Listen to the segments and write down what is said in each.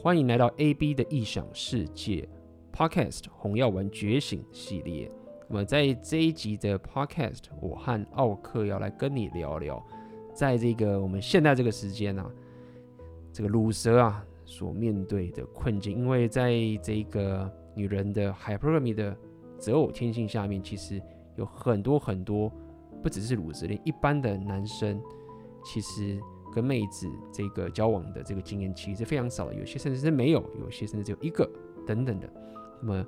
欢迎来到 AB 的异想世界 Podcast《红药丸觉醒》系列。那么在这一集的 Podcast，我和奥克要来跟你聊聊，在这个我们现在这个时间啊，这个鲁蛇啊所面对的困境。因为在这个女人的 Hypergamy 的择偶天性下面，其实有很多很多，不只是鲁蛇，连一般的男生，其实。跟妹子这个交往的这个经验其实非常少的，有些甚至是没有，有些甚至只有一个等等的。那么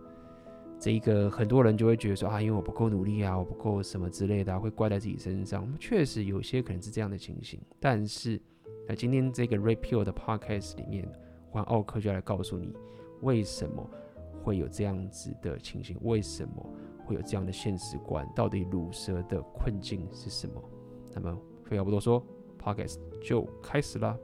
这一个很多人就会觉得说啊，因为我不够努力啊，我不够什么之类的，会怪在自己身上。确实有些可能是这样的情形，但是那今天这个 Red Pill 的 Podcast 里面，我奥克就要来告诉你为什么会有这样子的情形，为什么会有这样的现实观，到底鲁蛇的困境是什么？那么废话不多说。Podcast 就开始啦。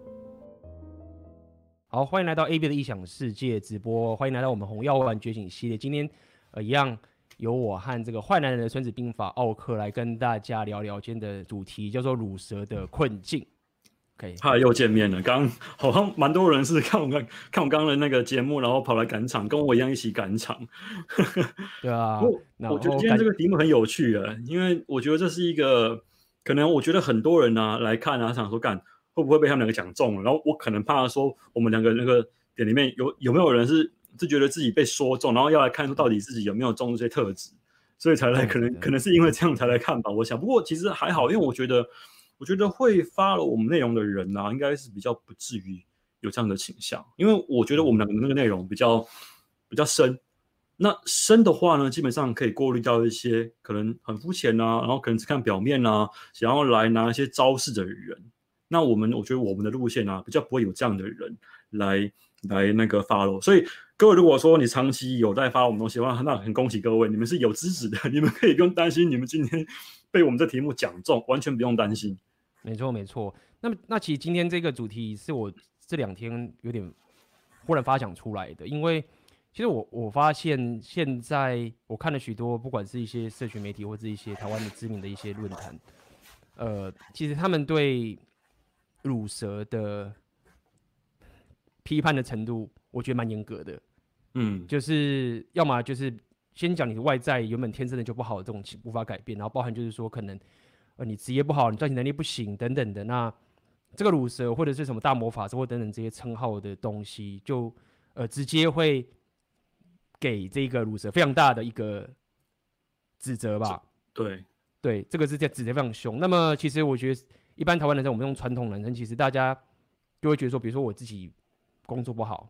好，欢迎来到 AB 的异想世界直播，欢迎来到我们红药丸觉醒系列。今天呃一样由我和这个坏男人的孙子兵法奥克来跟大家聊聊今天的主题，叫做乳蛇的困境。OK，嗨，又见面了。刚好像蛮多人是看我刚看我刚刚的那个节目，然后跑来赶场，跟我一样一起赶场。对啊，我我觉得今天这个题目很有趣啊，因为我觉得这是一个。可能我觉得很多人呢、啊、来看啊，想说干会不会被他们两个讲中了？然后我可能怕说我们两个那个点里面有有没有人是是觉得自己被说中，然后要来看说到底自己有没有中这些特质，所以才来。可能可能是因为这样才来看吧。我想，不过其实还好，因为我觉得我觉得会 follow 我们内容的人呢、啊，应该是比较不至于有这样的倾向，因为我觉得我们两个的那个内容比较比较深。那深的话呢，基本上可以过滤掉一些可能很肤浅啊，然后可能只看表面啊，想要来拿一些招式的人。那我们我觉得我们的路线啊，比较不会有这样的人来来那个 follow。所以各位如果说你长期有在发我们东西的话，那很恭喜各位，你们是有资质的，你们可以不用担心，你们今天被我们这题目讲中，完全不用担心。没错没错。那么那其实今天这个主题是我这两天有点忽然发想出来的，因为。其实我我发现现在我看了许多，不管是一些社群媒体或者一些台湾的知名的一些论坛，呃，其实他们对乳蛇的批判的程度，我觉得蛮严格的。嗯，就是要么就是先讲你的外在原本天生的就不好的这种情无法改变，然后包含就是说可能呃你职业不好，你赚钱能力不行等等的，那这个乳蛇或者是什么大魔法师或等等这些称号的东西，就呃直接会。给这个鲁蛇非常大的一个指责吧。对对，这个是在指责非常凶。那么其实我觉得，一般台湾男生，我们用传统男生，其实大家就会觉得说，比如说我自己工作不好，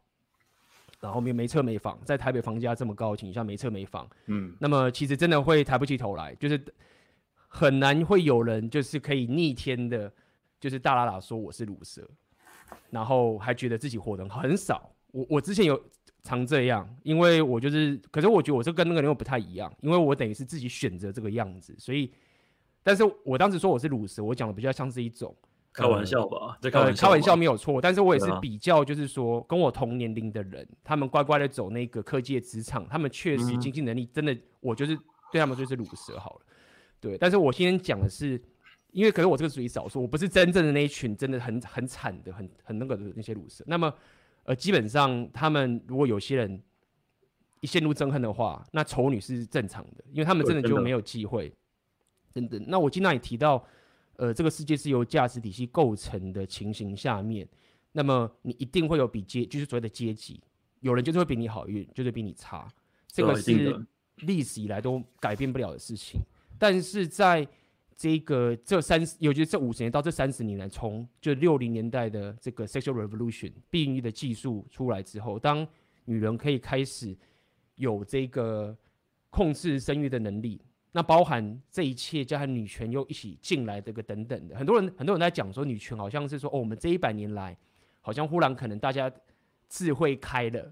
然后没没车没房，在台北房价这么高的情况下，没车没房，嗯，那么其实真的会抬不起头来，就是很难会有人就是可以逆天的，就是大喇喇说我是鲁蛇，然后还觉得自己活得很好，很少。我我之前有。常这样，因为我就是，可是我觉得我这跟那个人又不太一样，因为我等于是自己选择这个样子，所以，但是我当时说我是鲁蛇，我讲的比较像是一种开玩笑吧，呃、开玩笑，开玩笑没有错，但是我也是比较就是说，跟我同年龄的人，他们乖乖的走那个科技的职场，他们确实经济能力真的，我就是对他们就是鲁蛇好了，对，但是我今天讲的是，因为可是我这个属于少数，我不是真正的那一群真的很很惨的、很很那个的那些鲁蛇，那么。呃，基本上他们如果有些人一陷入憎恨的话，那丑女是正常的，因为他们真的就没有机会。真的，那我经常也提到，呃，这个世界是由价值体系构成的情形下面，那么你一定会有比阶，就是所谓的阶级，有人就是会比你好运，就是比你差，这个是历史以来都改变不了的事情。但是在这个这三十，尤其是这五十年到这三十年来，从就六零年代的这个 sexual revolution 避孕的技术出来之后，当女人可以开始有这个控制生育的能力，那包含这一切加上女权又一起进来这个等等的，很多人很多人在讲说女权好像是说哦，我们这一百年来好像忽然可能大家智慧开了，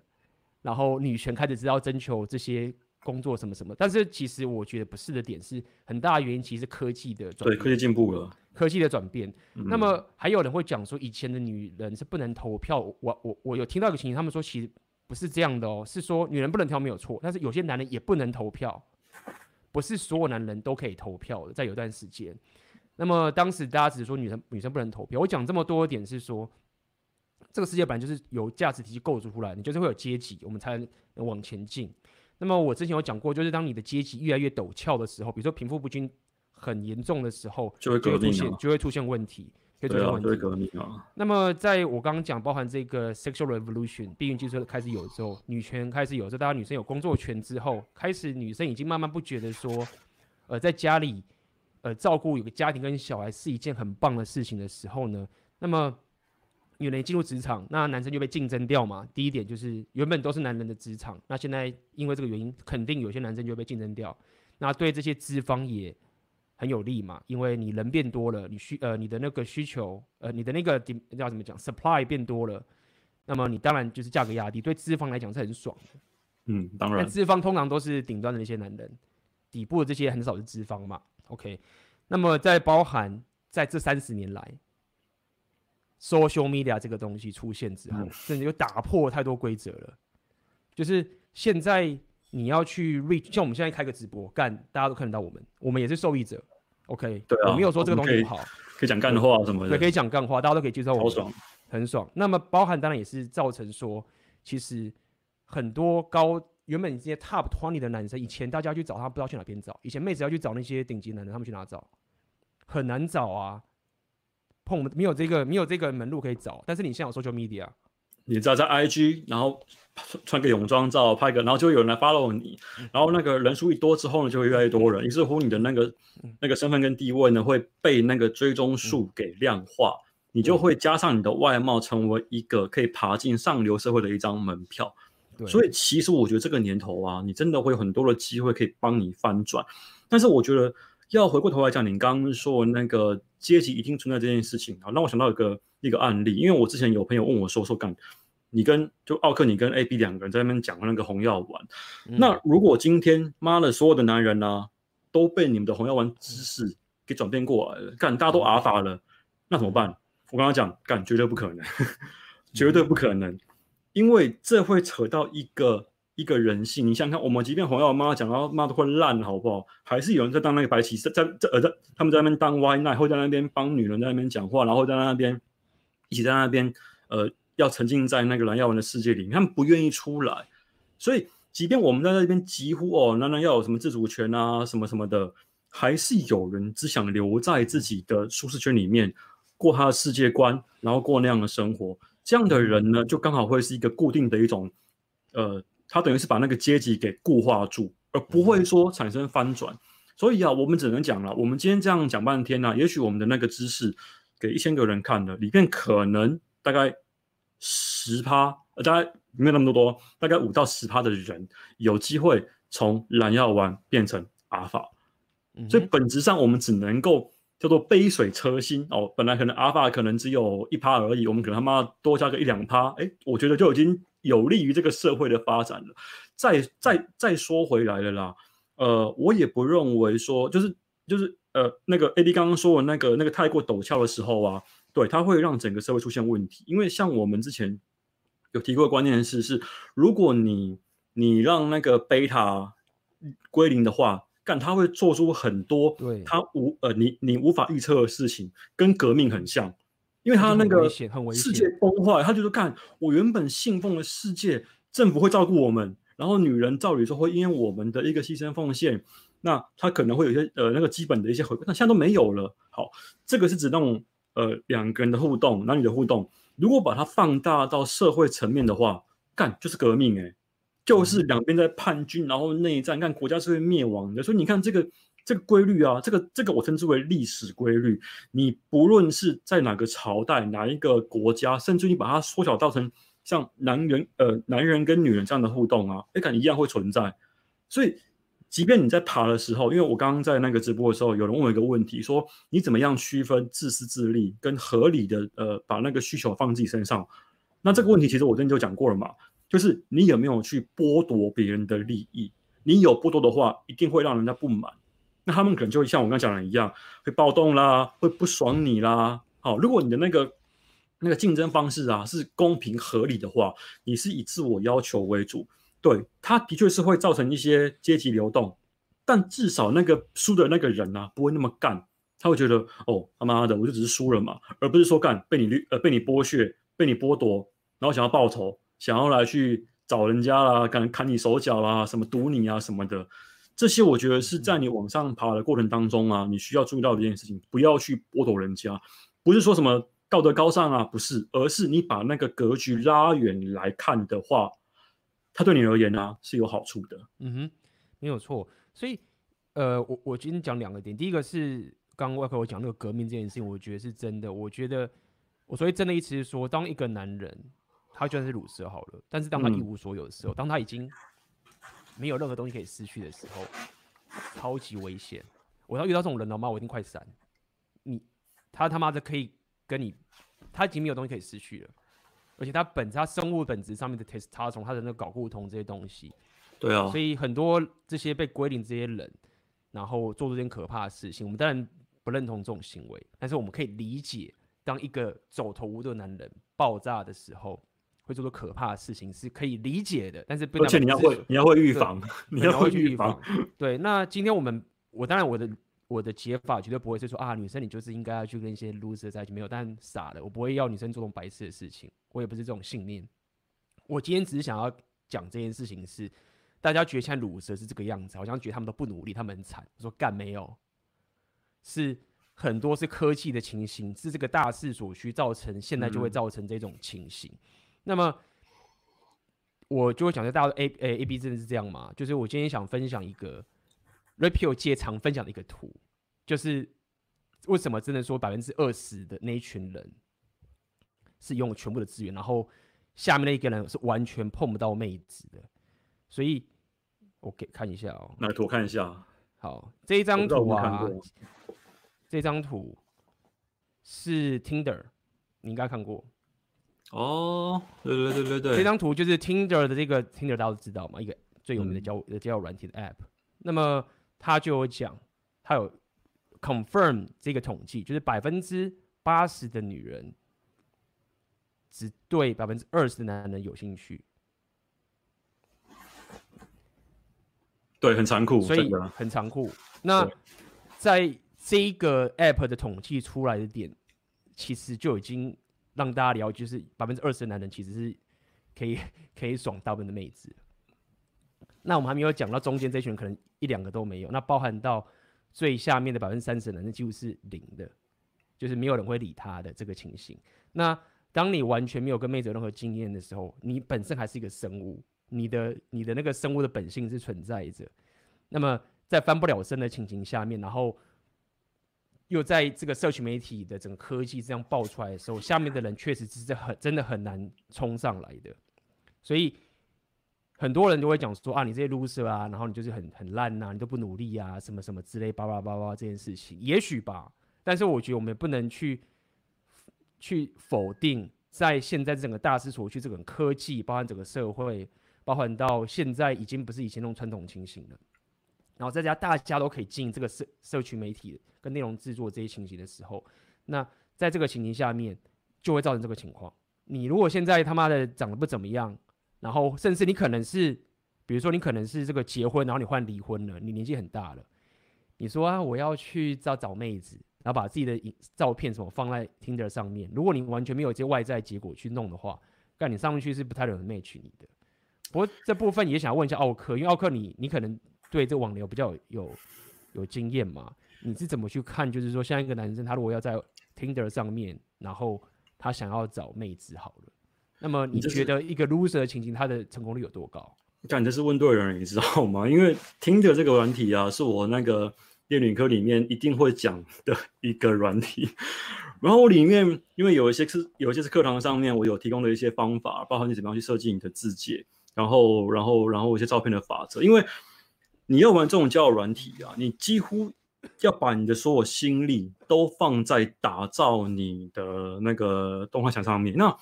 然后女权开始知道征求这些。工作什么什么，但是其实我觉得不是的点是很大的原因，其实是科技的。对，科技进步了，科技的转变。嗯、那么还有人会讲说，以前的女人是不能投票。我我我有听到一个情形，他们说其实不是这样的哦，是说女人不能投没有错，但是有些男人也不能投票，不是所有男人都可以投票的。在有段时间，那么当时大家只是说女生女生不能投票。我讲这么多点是说，这个世界本来就是由价值体系构筑出来，你就是会有阶级，我们才能往前进。那么我之前有讲过，就是当你的阶级越来越陡峭的时候，比如说贫富不均很严重的时候，就会就会出现就会出现问题，会出现问题。对革命啊。那么在我刚刚讲，包含这个 sexual revolution 避孕技术开始有之后，女权开始有之后，大家女生有工作权之后，开始女生已经慢慢不觉得说，呃，在家里呃照顾有个家庭跟小孩是一件很棒的事情的时候呢，那么。女人进入职场，那男生就被竞争掉嘛。第一点就是原本都是男人的职场，那现在因为这个原因，肯定有些男生就被竞争掉。那对这些资方也很有利嘛，因为你人变多了，你需呃你的那个需求呃你的那个叫怎么讲，supply 变多了，那么你当然就是价格压低，对资方来讲是很爽的。嗯，当然。但资方通常都是顶端的那些男人，底部的这些很少是资方嘛。OK，那么在包含在这三十年来。Social media 这个东西出现之后，嗯、甚至又打破太多规则了。就是现在你要去 reach，像我们现在开个直播，干大家都看得到我们，我们也是受益者。OK，对啊，我没有说这个东西不好，可以讲干话什么的，对，可以讲干话，大家都可以接受我们，好爽，很爽。那么包含当然也是造成说，其实很多高原本这些 top twenty 的男生，以前大家去找他不知道去哪边找，以前妹子要去找那些顶级男人，他们去哪找？很难找啊。碰没有这个没有这个门路可以找，但是你现在有 social media，你只要在 IG，然后穿个泳装照拍个，然后就会有人来 follow 你，然后那个人数一多之后呢，就会越来越多人，于是乎你的那个那个身份跟地位呢会被那个追踪数给量化，你就会加上你的外貌，成为一个可以爬进上流社会的一张门票。所以其实我觉得这个年头啊，你真的会有很多的机会可以帮你翻转，但是我觉得。要回过头来讲，你刚刚说那个阶级一定存在这件事情啊，让我想到一个一个案例，因为我之前有朋友问我说说干，你跟就奥克，你跟 A B 两个人在那边讲那个红药丸，嗯、那如果今天妈的所有的男人呢、啊、都被你们的红药丸知识给转变过来了，干大家都阿法了，那怎么办？我刚刚讲干绝对不可能，绝对不可能，嗯、因为这会扯到一个。一个人性，你想想看，我们即便红药丸妈讲到妈都会烂，好不好？还是有人在当那个白骑士，在在呃在他们在那边当 white knight，会在那边帮女人在那边讲话，然后在那边一起在那边呃要沉浸在那个蓝药丸的世界里，他们不愿意出来。所以，即便我们在那边疾呼哦，男人要有什么自主权啊，什么什么的，还是有人只想留在自己的舒适圈里面过他的世界观，然后过那样的生活。这样的人呢，就刚好会是一个固定的一种呃。他等于是把那个阶级给固化住，而不会说产生翻转。所以啊，我们只能讲了，我们今天这样讲半天呢、啊，也许我们的那个知识给一千个人看了，里面可能大概十趴，呃，大概没有那么多，大概五到十趴的人有机会从蓝药丸变成阿尔法。所以本质上，我们只能够叫做杯水车薪哦。本来可能阿尔法可能只有一趴而已，我们可能他妈多加个一两趴，哎，我觉得就已经。有利于这个社会的发展的。再再再说回来了啦，呃，我也不认为说就是就是呃那个 AD 刚刚说的那个那个太过陡峭的时候啊，对，它会让整个社会出现问题。因为像我们之前有提过的观念是是，如果你你让那个贝塔归零的话，干它会做出很多对它无呃你你无法预测的事情，跟革命很像。因为他那个世界崩坏，他就说：“干，我原本信奉的世界，政府会照顾我们，然后女人照理说会因为我们的一个牺牲奉献，那他可能会有一些呃那个基本的一些回馈，那现在都没有了。好，这个是指那种呃两个人的互动，男女的互动。如果把它放大到社会层面的话，干就是革命诶、欸，就是两边在叛军，然后内战，看国家是会灭亡的。所以你看这个。”这个规律啊，这个这个我称之为历史规律。你不论是在哪个朝代、哪一个国家，甚至你把它缩小到成像男人呃男人跟女人这样的互动啊，哎，感一样会存在。所以，即便你在爬的时候，因为我刚刚在那个直播的时候，有人问我一个问题，说你怎么样区分自私自利跟合理的呃把那个需求放自己身上？那这个问题其实我之前就讲过了嘛，就是你有没有去剥夺别人的利益？你有剥夺的话，一定会让人家不满。那他们可能就会像我刚讲的一样，会暴动啦，会不爽你啦。好，如果你的那个那个竞争方式啊是公平合理的话，你是以自我要求为主，对，他的确是会造成一些阶级流动，但至少那个输的那个人啊不会那么干，他会觉得哦他妈的我就只是输了嘛，而不是说干被你呃被你剥削被你剥夺然后想要报仇，想要来去找人家啦，敢砍你手脚啦，什么堵你啊什么的，这些我觉得是在你往上爬的过程当中啊，你需要注意到的一件事情，不要去剥夺人家，不是说什么道德高尚啊，不是，而是你把那个格局拉远来看的话，它对你而言呢、啊、是有好处的。嗯哼，没有错。所以，呃，我我今天讲两个点，第一个是刚刚外科我讲那个革命这件事情，我觉得是真的。我觉得我所以真的意思是说，当一个男人。他就算是鲁蛇好了，但是当他一无所有的时候，嗯、当他已经没有任何东西可以失去的时候，超级危险。我要遇到这种人的话？我一定快闪。你他他妈的可以跟你，他已经没有东西可以失去了，而且他本他生物本质上面的 testosterone，他的那个睾固酮这些东西，对啊，所以很多这些被归零这些人，然后做出这件可怕的事情，我们当然不认同这种行为，但是我们可以理解，当一个走投无路的男人爆炸的时候。会做出可怕的事情是可以理解的，但是不，而且你要会，你要会预防，你要会预防。对，那今天我们，我当然我的我的解法绝对不会是说啊，女生你就是应该要去跟一些 loser 在一起，没有，但傻的，我不会要女生做这种白痴的事情，我也不是这种信念。我今天只是想要讲这件事情是，大家觉得现在 loser 是这个样子，好像觉得他们都不努力，他们很惨。我说干没有，是很多是科技的情形，是这个大势所趋造成，现在就会造成这种情形。嗯那么我就会讲，大家 A A A B 真的是这样吗？就是我今天想分享一个界常分享的一个图，就是为什么真的说百分之二十的那一群人是拥有全部的资源，然后下面那一个人是完全碰不到妹子的。所以我给看一下哦，来图看一下。好，这一张图啊，这张图是 Tinder，你应该看过。哦，对对对对对，这张图就是 Tinder 的这个 Tinder，大家都知道嘛，一个最有名的交的交友软体的 App。那么他就有讲，他有 confirm 这个统计，就是百分之八十的女人只对百分之二十的男人有兴趣。对，很残酷，所以很残酷。那在这个 App 的统计出来的点，其实就已经。让大家聊，就是百分之二十的男人其实是可以 可以爽大部分的妹子。那我们还没有讲到中间这群，可能一两个都没有。那包含到最下面的百分之三十的男人，几乎是零的，就是没有人会理他的这个情形。那当你完全没有跟妹子任何经验的时候，你本身还是一个生物，你的你的那个生物的本性是存在着。那么在翻不了身的情形下面，然后。又在这个社群媒体的整个科技这样爆出来的时候，下面的人确实是很真的很难冲上来的，所以很多人都会讲说啊，你这些 loser 啊，然后你就是很很烂呐，你都不努力啊，什么什么之类，叭叭叭叭这件事情，也许吧，但是我觉得我们也不能去去否定，在现在整个大势所趋这种科技，包含整个社会，包含到现在已经不是以前那种传统情形了。然后在家大家都可以进这个社社区媒体跟内容制作这些情形的时候，那在这个情形下面就会造成这个情况。你如果现在他妈的长得不怎么样，然后甚至你可能是，比如说你可能是这个结婚，然后你换离婚了，你年纪很大了，你说啊我要去找找妹子，然后把自己的影照片什么放在 Tinder 上面，如果你完全没有这些外在结果去弄的话，那你上去是不太容易 match 你的。不过这部分也想问一下奥克，因为奥克你你可能。对这网聊比较有有，有经验嘛？你是怎么去看？就是说，像一个男生，他如果要在 Tinder 上面，然后他想要找妹子，好了，那么你觉得一个 loser 的情形，他的成功率有多高？干，你这是问对人，你知道吗？因为 Tinder 这个软体啊，是我那个电女课里面一定会讲的一个软体。然后里面，因为有一些是有一些是课堂上面我有提供的一些方法，包括你怎么样去设计你的字节，然后然后然后一些照片的法则，因为。你要玩这种交友软体啊，你几乎要把你的所有心力都放在打造你的那个动画墙上面。那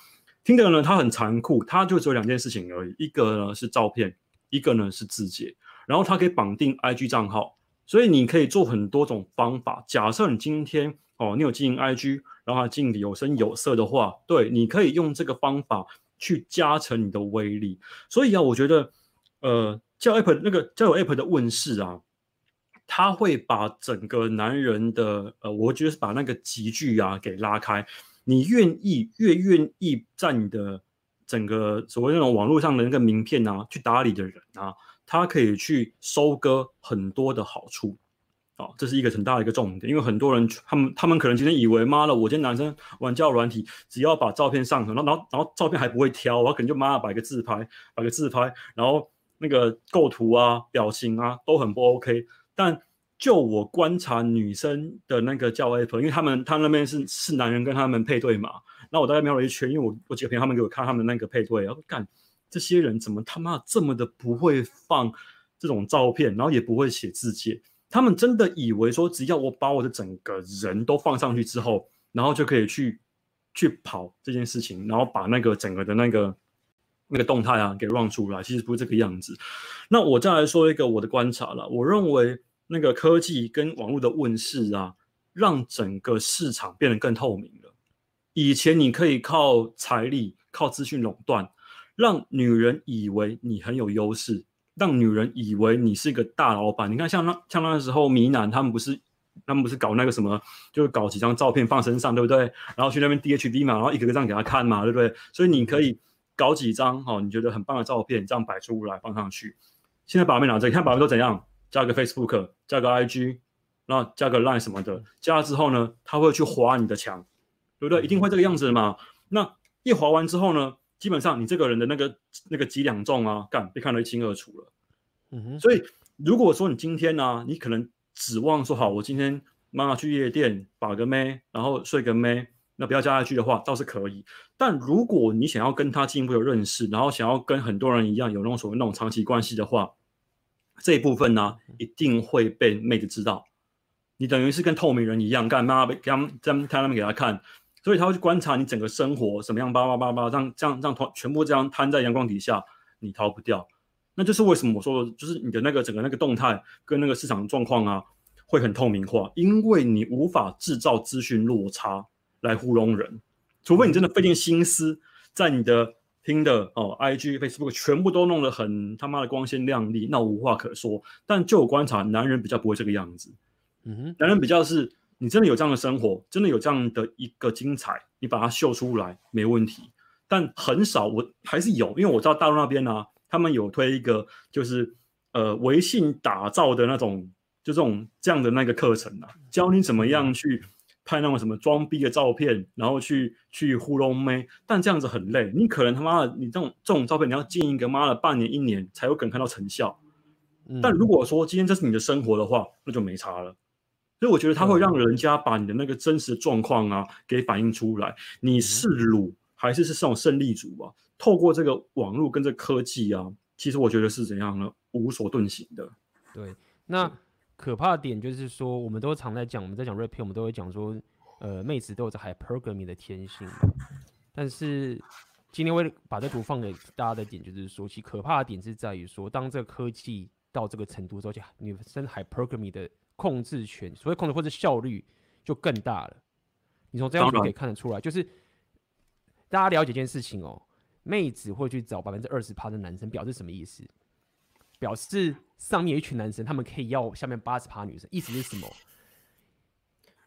听的人呢，他很残酷，他就只有两件事情而已，一个呢是照片，一个呢是字节，然后它可以绑定 IG 账号，所以你可以做很多种方法。假设你今天哦，你有经营 IG，然后经营有声有色的话，对，你可以用这个方法去加成你的威力。所以啊，我觉得，呃。交友 app 那个交友 app 的问世啊，他会把整个男人的呃，我觉得是把那个级距啊给拉开。你愿意越愿意在你的整个所谓那种网络上的那个名片啊，去打理的人啊，他可以去收割很多的好处。哦，这是一个很大的一个重点，因为很多人他们他们可能今天以为妈的，我今天男生玩交友软体，只要把照片上传，然后然后然后照片还不会挑，我可能就妈的摆个自拍，摆个自拍，然后那个构图啊、表情啊都很不 OK。但就我观察女生的那个交友 app，因为他们他那边是是男人跟他们配对嘛，那我大概瞄了一圈，因为我我几个朋友他们给我看他们那个配对，然后干这些人怎么他妈这么的不会放这种照片，然后也不会写自介。他们真的以为说，只要我把我的整个人都放上去之后，然后就可以去去跑这件事情，然后把那个整个的那个那个动态啊给 run 出来，其实不是这个样子。那我再来说一个我的观察了，我认为那个科技跟网络的问世啊，让整个市场变得更透明了。以前你可以靠财力、靠资讯垄断，让女人以为你很有优势。让女人以为你是一个大老板。你看，像那像那时候，米南他们不是他们不是搞那个什么，就是搞几张照片放身上，对不对？然后去那边 DHD 嘛，然后一个个这样给他看嘛，对不对？所以你可以搞几张哦，你觉得很棒的照片，这样摆出来放上去。现在把妹拿着，你看把妹都怎样？加个 Facebook，加个 IG，然后加个 Line 什么的，加了之后呢，他会去划你的墙，对不对？一定会这个样子的嘛。那一划完之后呢？基本上，你这个人的那个那个几两重啊，干被看得一清二楚了。嗯哼。所以，如果说你今天呢、啊，你可能指望说好，我今天妈妈去夜店把个妹，然后睡个妹，那不要加下去的话，倒是可以。但如果你想要跟他进一步的认识，然后想要跟很多人一样有那种所谓那种长期关系的话，这一部分呢，一定会被妹子知道。你等于是跟透明人一样，干嘛被给他们在他们给他看。所以他会去观察你整个生活什么样，叭叭叭叭，这样这样这样全部这样摊在阳光底下，你逃不掉。那就是为什么我说的，就是你的那个整个那个动态跟那个市场状况啊，会很透明化，因为你无法制造资讯落差来糊弄人，除非你真的费尽心思在你的听的哦，IG、Facebook 全部都弄得很他妈的光鲜亮丽，那无话可说。但就我观察，男人比较不会这个样子，嗯哼，男人比较是。你真的有这样的生活，真的有这样的一个精彩，你把它秀出来没问题。但很少，我还是有，因为我知道大陆那边呢、啊，他们有推一个就是呃微信打造的那种，就这种这样的那个课程啊，教你怎么样去拍那种什么装逼的照片，然后去去糊弄妹。但这样子很累，你可能他妈的，你这种这种照片你要建一个妈的半年一年才有可能看到成效。但如果说今天这是你的生活的话，那就没差了。所以我觉得它会让人家把你的那个真实状况啊给反映出来，你是鲁还是是这种胜利组啊？透过这个网络跟这科技啊，其实我觉得是怎样呢？无所遁形的。对，那可怕的点就是说，我们都常在讲，我们在讲 Pill，我们都会讲说，呃，妹子都有着 Hypergamy 的天性。但是今天会把这图放给大家的点，就是说，其可怕的点是在于说，当这个科技到这个程度之后，女生 Hypergamy 的。控制权，所谓控制或者效率就更大了。你从这样就可以看得出来，就是大家了解一件事情哦，妹子会去找百分之二十趴的男生，表示什么意思？表示上面有一群男生，他们可以要下面八十趴女生，意思是什么？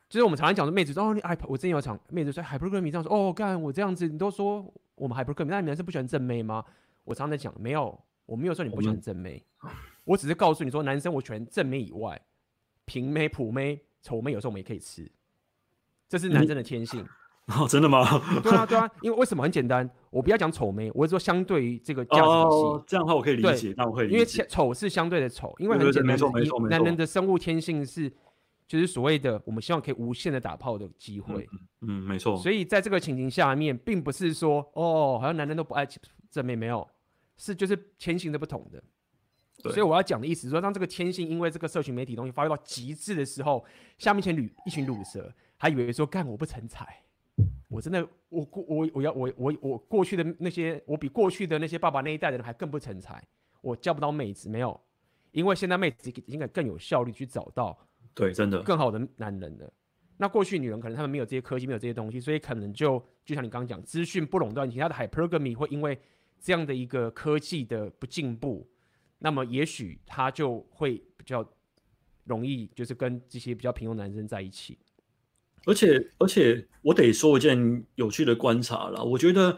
就是我们常常讲说，妹子说哦，你哎，我之前有场妹子说 hypergamy 这样说，哦，干我这样子，你都说我们 hypergamy，那你男生不喜欢正妹吗？我常常在讲，没有，我没有说你不喜欢正妹，我，我只是告诉你说，男生我喜欢正妹以外。平妹、普妹、丑妹，有时候我们也可以吃，这是男生的天性。嗯、哦，真的吗？对啊，对啊，因为为什么很简单？我不要讲丑妹，我是说相对于这个价值体系、哦，这样的话我可以理解。那我会理解，因为丑是相对的丑，因为很简单，没错没错没错。男人的生物天性是，就是所谓的我们希望可以无限的打炮的机会。嗯，嗯，没错。所以在这个情形下面，并不是说哦，好像男人都不爱正妹，没有，是就是天性的不同的。所以我要讲的意思是说，当这个天性因为这个社群媒体东西发挥到极致的时候，下面一群女一群鲁蛇还以为说干我不成才，我真的我过我我要我我我过去的那些我比过去的那些爸爸那一代的人还更不成才，我叫不到妹子没有，因为现在妹子应该更有效率去找到对真的更好的男人了。那过去女人可能她们没有这些科技没有这些东西，所以可能就就像你刚刚讲，资讯不垄断，其他的 hypergamy 会因为这样的一个科技的不进步。那么也许他就会比较容易，就是跟这些比较平庸男生在一起。而且，而且我得说一件有趣的观察了。我觉得，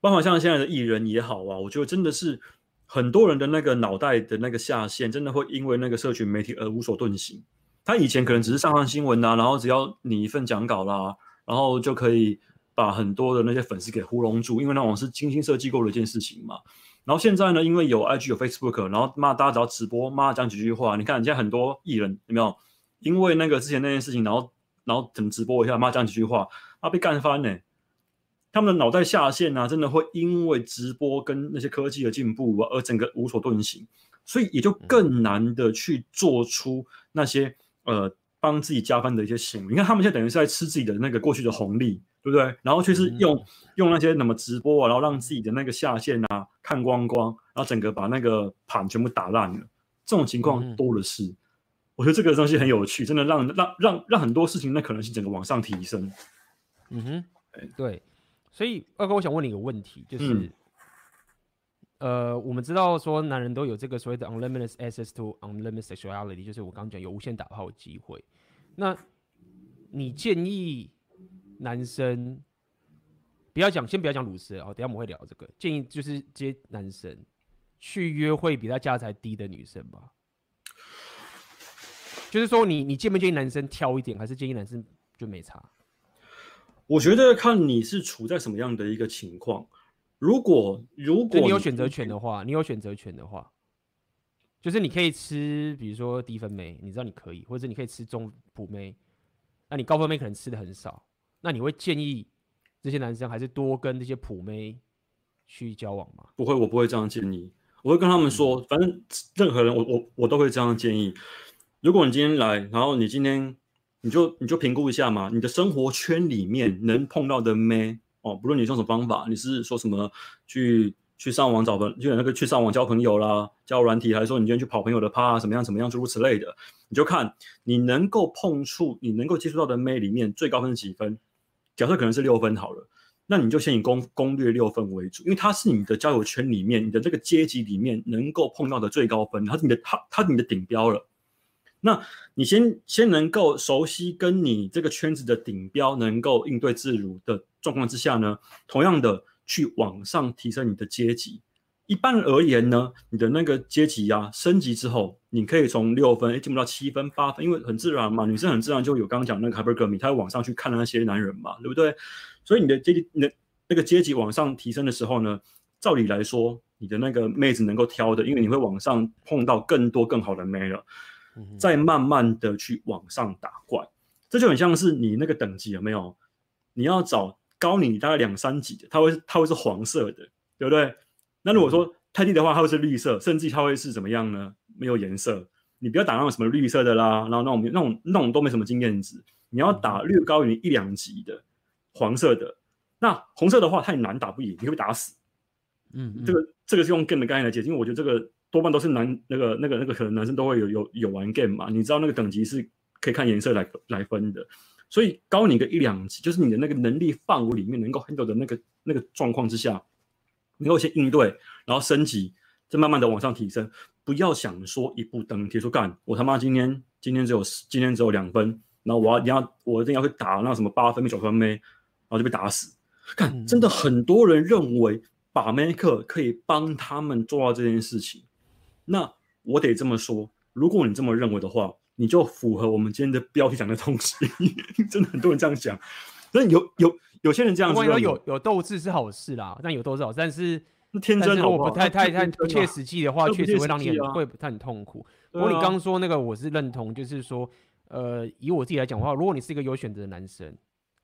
包括像现在的艺人也好啊，我觉得真的是很多人的那个脑袋的那个下限，真的会因为那个社群媒体而无所遁形。他以前可能只是上上新闻呐、啊，然后只要你一份讲稿啦，然后就可以把很多的那些粉丝给糊弄住，因为那种是精心设计过的一件事情嘛。然后现在呢，因为有 IG 有 Facebook，然后妈大家只要直播，妈讲几句话，你看现在很多艺人有没有？因为那个之前那件事情，然后然后怎么直播一下，妈讲几句话，啊被干翻呢？他们的脑袋下线啊，真的会因为直播跟那些科技的进步而整个无所遁形，所以也就更难的去做出那些呃帮自己加分的一些行为。你看他们现在等于是在吃自己的那个过去的红利。对不对？然后却是用、嗯、用那些什么直播啊，然后让自己的那个下线啊看光光，然后整个把那个盘全部打烂了。这种情况多的是。嗯、我觉得这个东西很有趣，真的让让让让很多事情那可能性整个往上提升。嗯哼，对。所以二哥，我想问你一个问题，就是、嗯、呃，我们知道说男人都有这个所谓的 unlimited access to unlimited sexuality，就是我刚刚讲有无限打炮的机会。那你建议？男生不要讲，先不要讲鲁斯哦，等下我们会聊这个。建议就是接男生去约会比他价钱低的女生吧。就是说你，你你建不建议男生挑一点，还是建议男生就没差？我觉得看你是处在什么样的一个情况。如果如果你，有选择权的话，你有选择权的话，就是你可以吃，比如说低分妹，你知道你可以，或者你可以吃中普妹，那你高分妹可能吃的很少。那你会建议这些男生还是多跟这些普妹去交往吗？不会，我不会这样建议。我会跟他们说，嗯、反正任何人我，我我我都会这样建议。如果你今天来，然后你今天你就你就评估一下嘛，你的生活圈里面能碰到的妹哦，不论你用什么方法，你是说什么去去上网找朋，就那个去上网交朋友啦，交软体，还是说你今天去跑朋友的趴，什么样怎么样诸如此类的，你就看你能够碰触，你能够接触到的妹里面最高分是几分。假设可能是六分好了，那你就先以攻攻略六分为主，因为它是你的交友圈里面，你的这个阶级里面能够碰到的最高分，它是你的它它是你的顶标了。那你先先能够熟悉跟你这个圈子的顶标能够应对自如的状况之下呢，同样的去往上提升你的阶级。一般而言呢，你的那个阶级啊升级之后，你可以从六分诶进步到七分、八分，因为很自然嘛，女生很自然就有刚刚讲那个 h y p e r g a 她会往上去看那些男人嘛，对不对？所以你的阶级，你的那个阶级往上提升的时候呢，照理来说，你的那个妹子能够挑的，因为你会往上碰到更多更好的妹了，再慢慢的去往上打怪，这就很像是你那个等级有没有？你要找高你大概两三级的，它会它会是黄色的，对不对？那如果说太低的话，它会是绿色，甚至它会是怎么样呢？没有颜色。你不要打那种什么绿色的啦，然后那种那种那种都没什么经验值。你要打略高于一两级的黄色的。那红色的话太难打不赢，你会被打死。嗯，嗯，这个这个是用 game 的概念来解，因为我觉得这个多半都是男那个那个那个可能男生都会有有有玩 game 嘛。你知道那个等级是可以看颜色来来分的，所以高你个一两级，就是你的那个能力范围里面能够 handle 的那个那个状况之下。能够先应对，然后升级，再慢慢的往上提升。不要想说一步登天，说干我他妈今天今天只有今天只有两分，然后我要你要我一定要去打那什么八分、九分妹，然后就被打死。看，真的很多人认为把妹课可以帮他们做到这件事情。那我得这么说，如果你这么认为的话，你就符合我们今天的标题讲的东西。真的很多人这样讲，那有有。有些人这样子，有有有斗志是好事啦，但有斗志好，但是天真如果不太太太不切实际的话，确实会让你很会太很痛苦。不过你刚刚说那个，我是认同，就是说，呃，以我自己来讲的话，如果你是一个有选择的男生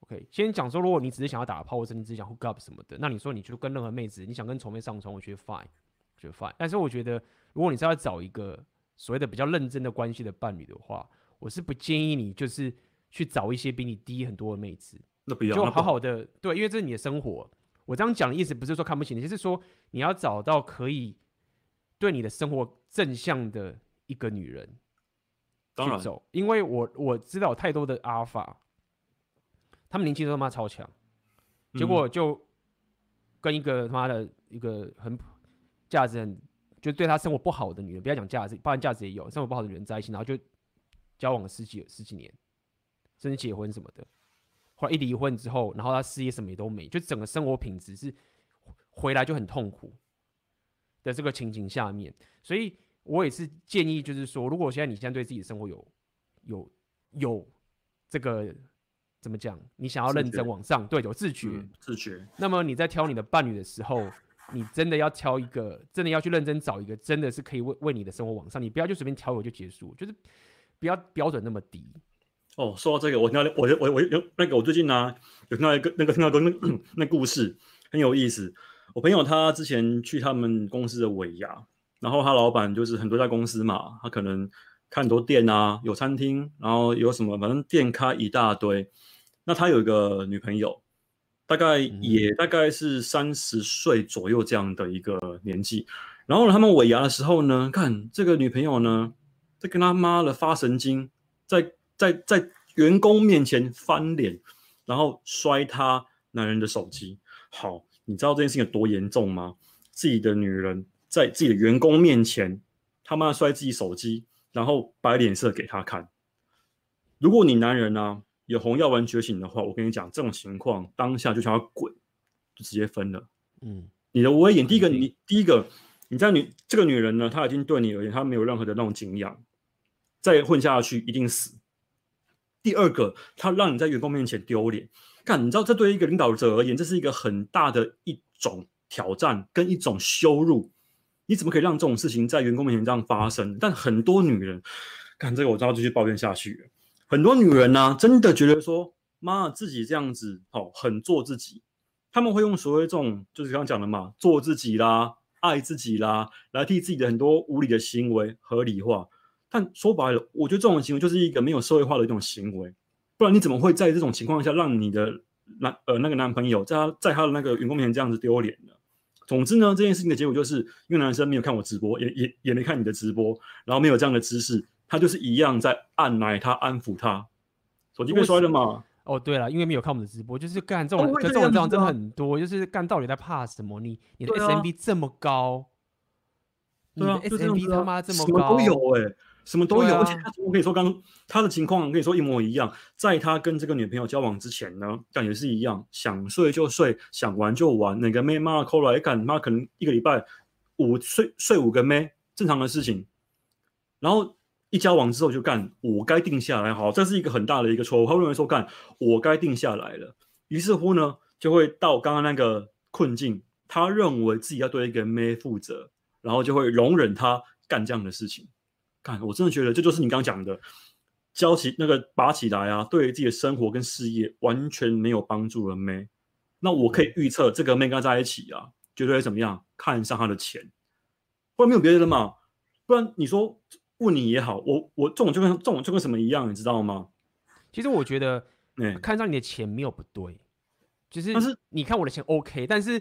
，OK，先讲说，如果你只是想要打炮，或者你只是想 hook up 什么的，那你说你就跟任何妹子，你想跟丑妹上床，我觉得 fine，我觉得 fine。但是我觉得，如果你是要找一个所谓的比较认真的关系的伴侣的话，我是不建议你就是去找一些比你低很多的妹子。那不要就好好的对，因为这是你的生活。我这样讲的意思不是说看不起你，就是说你要找到可以对你的生活正向的一个女人去走。因为我我知道太多的阿尔法，他们年轻都他妈超强，结果就跟一个他妈的一个很价值很就对他生活不好的女人，不要讲价值，包含价值也有，生活不好的女人在一起，然后就交往了十几十几年，甚至结婚什么的。后来一离婚之后，然后他事业什么也都没，就整个生活品质是回来就很痛苦的这个情景下面，所以我也是建议，就是说，如果现在你现在对自己的生活有有有这个怎么讲，你想要认真往上，对，有自觉，嗯、自觉，那么你在挑你的伴侣的时候，你真的要挑一个，真的要去认真找一个，真的是可以为为你的生活往上，你不要就随便挑一个就结束，就是不要标准那么低。哦，说到这个，我听到我我我有那个我最近呢、有听到一个那个听到个那那故事很有意思。我朋友他之前去他们公司的尾牙，然后他老板就是很多家公司嘛，他可能看很多店啊，有餐厅，然后有什么反正店开一大堆。那他有一个女朋友，大概也大概是三十岁左右这样的一个年纪。然后他们尾牙的时候呢，看这个女朋友呢在跟他妈的发神经，在。在在员工面前翻脸，然后摔他男人的手机。好，你知道这件事情有多严重吗？自己的女人在自己的员工面前，他妈摔自己手机，然后摆脸色给他看。如果你男人呢、啊、有红药丸觉醒的话，我跟你讲，这种情况当下就想要滚，就直接分了。嗯，你的威严，第一个你第一个你在女这个女人呢，她已经对你而言，她没有任何的那种敬仰，再混下去一定死。第二个，她让你在员工面前丢脸，看，你知道这对于一个领导者而言，这是一个很大的一种挑战跟一种羞辱。你怎么可以让这种事情在员工面前这样发生？但很多女人，看这个我知道继续抱怨下去了。很多女人呢、真的觉得说，妈自己这样子哦，很做自己。他们会用所谓这种，就是刚刚讲的嘛，做自己啦，爱自己啦，来替自己的很多无理的行为合理化。但说白了，我觉得这种行为就是一个没有社会化的一种行为，不然你怎么会在这种情况下让你的男呃那个男朋友在他在他的那个员工面前这样子丢脸呢？总之呢，这件事情的结果就是，因为男生没有看我直播，也也也没看你的直播，然后没有这样的知识，他就是一样在按捺他安抚他，手机被摔了嘛？哦，对了，因为没有看我们的直播，就是干这种，哦、这种这种真的很多，就是干到底在怕什么？你你的 SMB 这么高，对啊，SMB 他妈这么高，什么都有哎、欸。什么都有，而且他我可以说，刚他的情况可以说一模一样。在他跟这个女朋友交往之前呢，感觉是一样，想睡就睡，想玩就玩。哪个妹妈抠来干，妈可能一个礼拜五睡睡五个妹，正常的事情。然后一交往之后就干，我该定下来，好，这是一个很大的一个错误。他认为说干，我该定下来了，于是乎呢，就会到刚刚那个困境。他认为自己要对一个妹负责，然后就会容忍他干这样的事情。看，我真的觉得这就是你刚刚讲的，交起那个拔起来啊，对于自己的生活跟事业完全没有帮助的妹。那我可以预测，这个妹跟他在一起啊，绝对会怎么样？看上他的钱，不然没有别的嘛。不然你说问你也好，我我这种就跟这种就跟什么一样，你知道吗？其实我觉得，嗯看上你的钱没有不对，就是但是你看我的钱 OK，但是。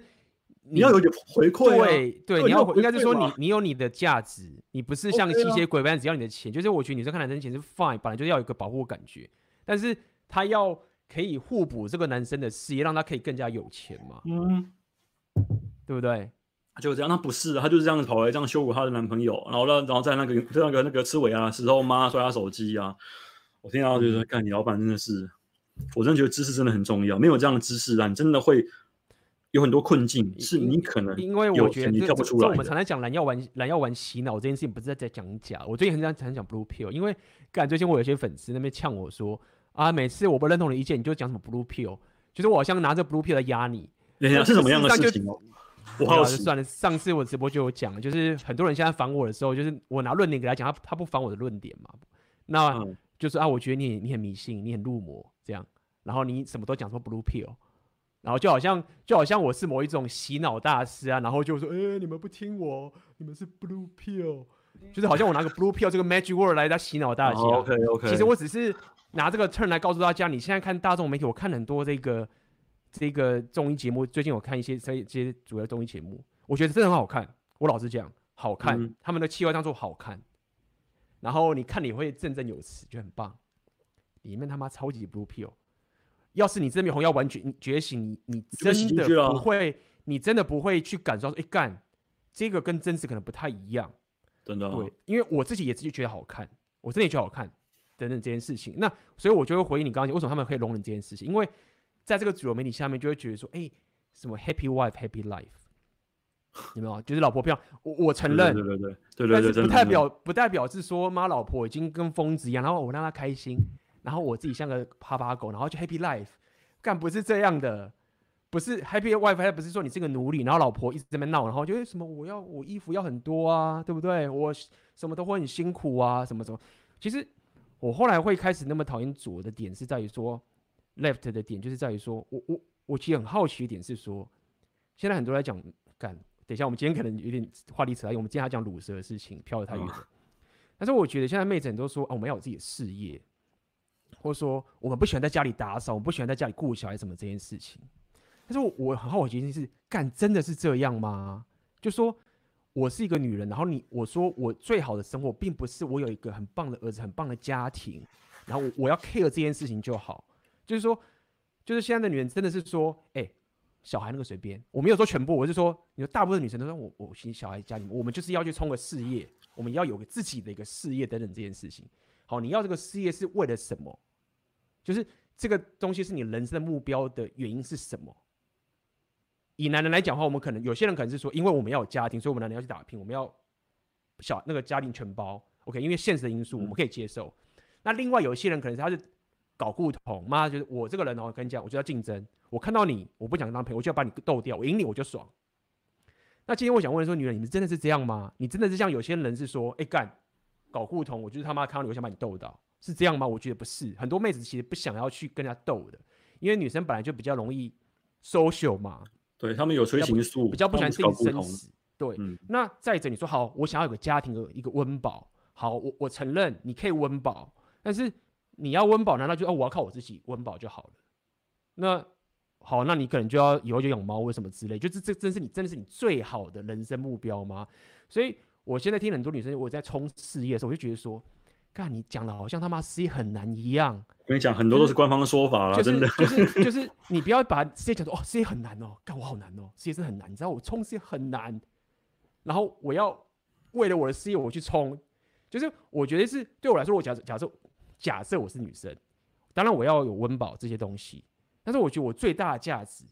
你，你要有点回馈、啊，对对，你要应该是说你你有你的价值，你不是像吸血鬼般只要你的钱。Okay 啊、就是我觉得女生看男生钱是 fine，本来就要有一个保护感觉，但是他要可以互补这个男生的事业，让他可以更加有钱嘛，嗯，对不对？就这样，他不是，他就是这样子跑来这样羞辱她的男朋友，然后让然后在那个在那个那个吃尾啊的时候，妈摔他手机啊，我听到就是看、嗯、你老板真的是，我真的觉得知识真的很重要，没有这样的知识啊，你真的会。有很多困境是你可能因为我觉得你跳不出来。我们常常讲蓝药丸蓝药丸洗脑这件事情，不是在在讲假。我最近很想很想讲 blue pill，因为干最近我有些粉丝那边呛我说啊，每次我不认同的意见，你就讲什么 blue pill，就是我好像拿着 blue pill 来压你。等下是什么样的事情？我好就算了。上次我直播就有讲，就是很多人现在反我的时候，就是我拿论点给他讲，他他不反我的论点嘛。那就是啊，我觉得你你很迷信，你很入魔这样，然后你什么都讲说 blue pill。然后就好像就好像我是某一种洗脑大师啊，然后就说，哎，你们不听我，你们是 blue pill，就是好像我拿个 blue pill 这个 magic word 来在洗脑大家。Oh, OK OK。其实我只是拿这个 turn 来告诉大家，你现在看大众媒体，我看很多这个这个综艺节目，最近我看一些这些主要综艺节目，我觉得真的很好看。我老实讲，好看，嗯、他们的气划当做好看，然后你看你会振振有词，就很棒。里面他妈超级 blue pill。要是你真的红药丸觉觉醒，你你真的不会，你真的不会去感受说，哎干，这个跟真实可能不太一样，真的、哦。对，因为我自己也自己觉得好看，我真的也觉得好看等等这件事情。那所以我就会回应你刚刚讲，为什么他们可以容忍这件事情？因为在这个主流媒体下面，就会觉得说，哎，什么 happy wife happy life，有没有？就是老婆漂亮，我我承认，对对对对对对，但是不代表不代表是说妈老婆已经跟疯子一样，然后我让她开心，然后我自己像个趴趴狗，然后就 happy life，干不是这样的，不是 happy wife，不是说你是个奴隶，然后老婆一直在那边闹，然后就为什么我要我衣服要很多啊，对不对？我什么都会很辛苦啊，什么什么。其实我后来会开始那么讨厌左的点是在于说，left 的点就是在于说我我我其实很好奇一点是说，现在很多人在讲干。等一下，我们今天可能有点话题扯来，我们今天还讲卤蛇的事情，飘得太远了。但是我觉得现在妹子很多说，哦，我们要有自己的事业，或者说我们不喜欢在家里打扫，我们不喜欢在家里顾小孩什么这件事情。但是我我很好奇的是，干真的是这样吗？就说我是一个女人，然后你我说我最好的生活，并不是我有一个很棒的儿子、很棒的家庭，然后我我要 care 这件事情就好。就是说，就是现在的女人真的是说，哎、欸。小孩那个随便，我没有说全部，我是说，你说大部分女生都说我我其实小孩家里面，我们就是要去冲个事业，我们要有个自己的一个事业等等这件事情。好，你要这个事业是为了什么？就是这个东西是你人生的目标的原因是什么？以男人来讲的话，我们可能有些人可能是说，因为我们要有家庭，所以我们男人要去打拼，我们要小那个家庭全包。OK，因为现实的因素我们可以接受。嗯、那另外有一些人可能是他是搞不同，妈就是我这个人哦，跟你讲，我就要竞争。我看到你，我不想当朋友，我就要把你斗掉。我赢你我就爽。那今天我想问说，女人，你们真的是这样吗？你真的是像有些人是说，哎、欸、干，搞互通，我就是他妈看到你，我想把你斗倒，是这样吗？我觉得不是。很多妹子其实不想要去跟人家斗的，因为女生本来就比较容易 social 嘛。对，他们有催情素，比较不喜欢定生死。对，嗯、那再者你说好，我想要有个家庭的一个温饱。好，我我承认你可以温饱，但是你要温饱，难道就哦我要靠我自己温饱就好了？那？好，那你可能就要以后就养猫或什么之类，就是这真是你真的是你最好的人生目标吗？所以我现在听很多女生我在冲事业的时候，我就觉得说，干你讲的好像他妈事业很难一样。我跟你讲，很多都是官方的说法啦，就是、真的。就是就是你不要把事业讲说哦，事业很难哦，干我好难哦，事业是很难，你知道我冲事业很难，然后我要为了我的事业我去冲，就是我觉得是对我来说，我假设假设假设我是女生，当然我要有温饱这些东西。但是我觉得我最大的价值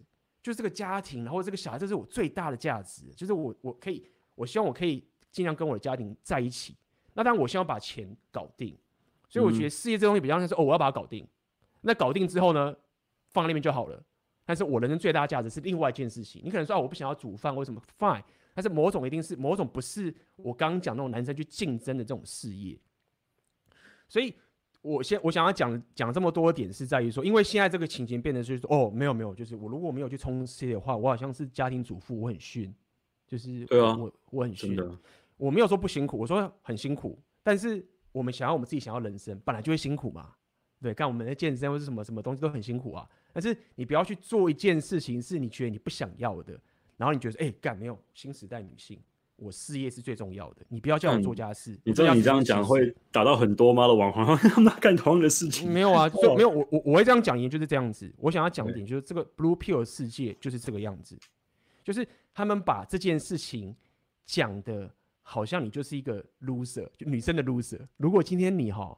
就是这个家庭，然后这个小孩，这是我最大的价值。就是我我可以，我希望我可以尽量跟我的家庭在一起。那当然，我希望把钱搞定。所以我觉得事业这东西比较像是哦，我要把它搞定。那搞定之后呢，放在那边就好了。但是我人生最大的价值是另外一件事情。你可能说啊，我不想要煮饭或什么，fine。但是某种一定是某种不是我刚刚讲那种男生去竞争的这种事业。所以。我先我想要讲讲这么多点是在于说，因为现在这个情形变得就是，哦，没有没有，就是我如果没有去冲 C 的话，我好像是家庭主妇，我很逊，就是对啊，我我很逊，我没有说不辛苦，我说很辛苦，但是我们想要我们自己想要人生，本来就会辛苦嘛，对，干我们的健身或是什么什么东西都很辛苦啊，但是你不要去做一件事情是你觉得你不想要的，然后你觉得哎干没有新时代女性。我事业是最重要的，你不要叫我做家事。嗯、你知道你这样讲会打到很多妈的网红，他们干同样的事情。没有啊，就没有我我我会这样讲，也就是这样子。我想要讲一点，就是这个 Blue Pill 世界就是这个样子，就是他们把这件事情讲的，好像你就是一个 loser，就女生的 loser。如果今天你哈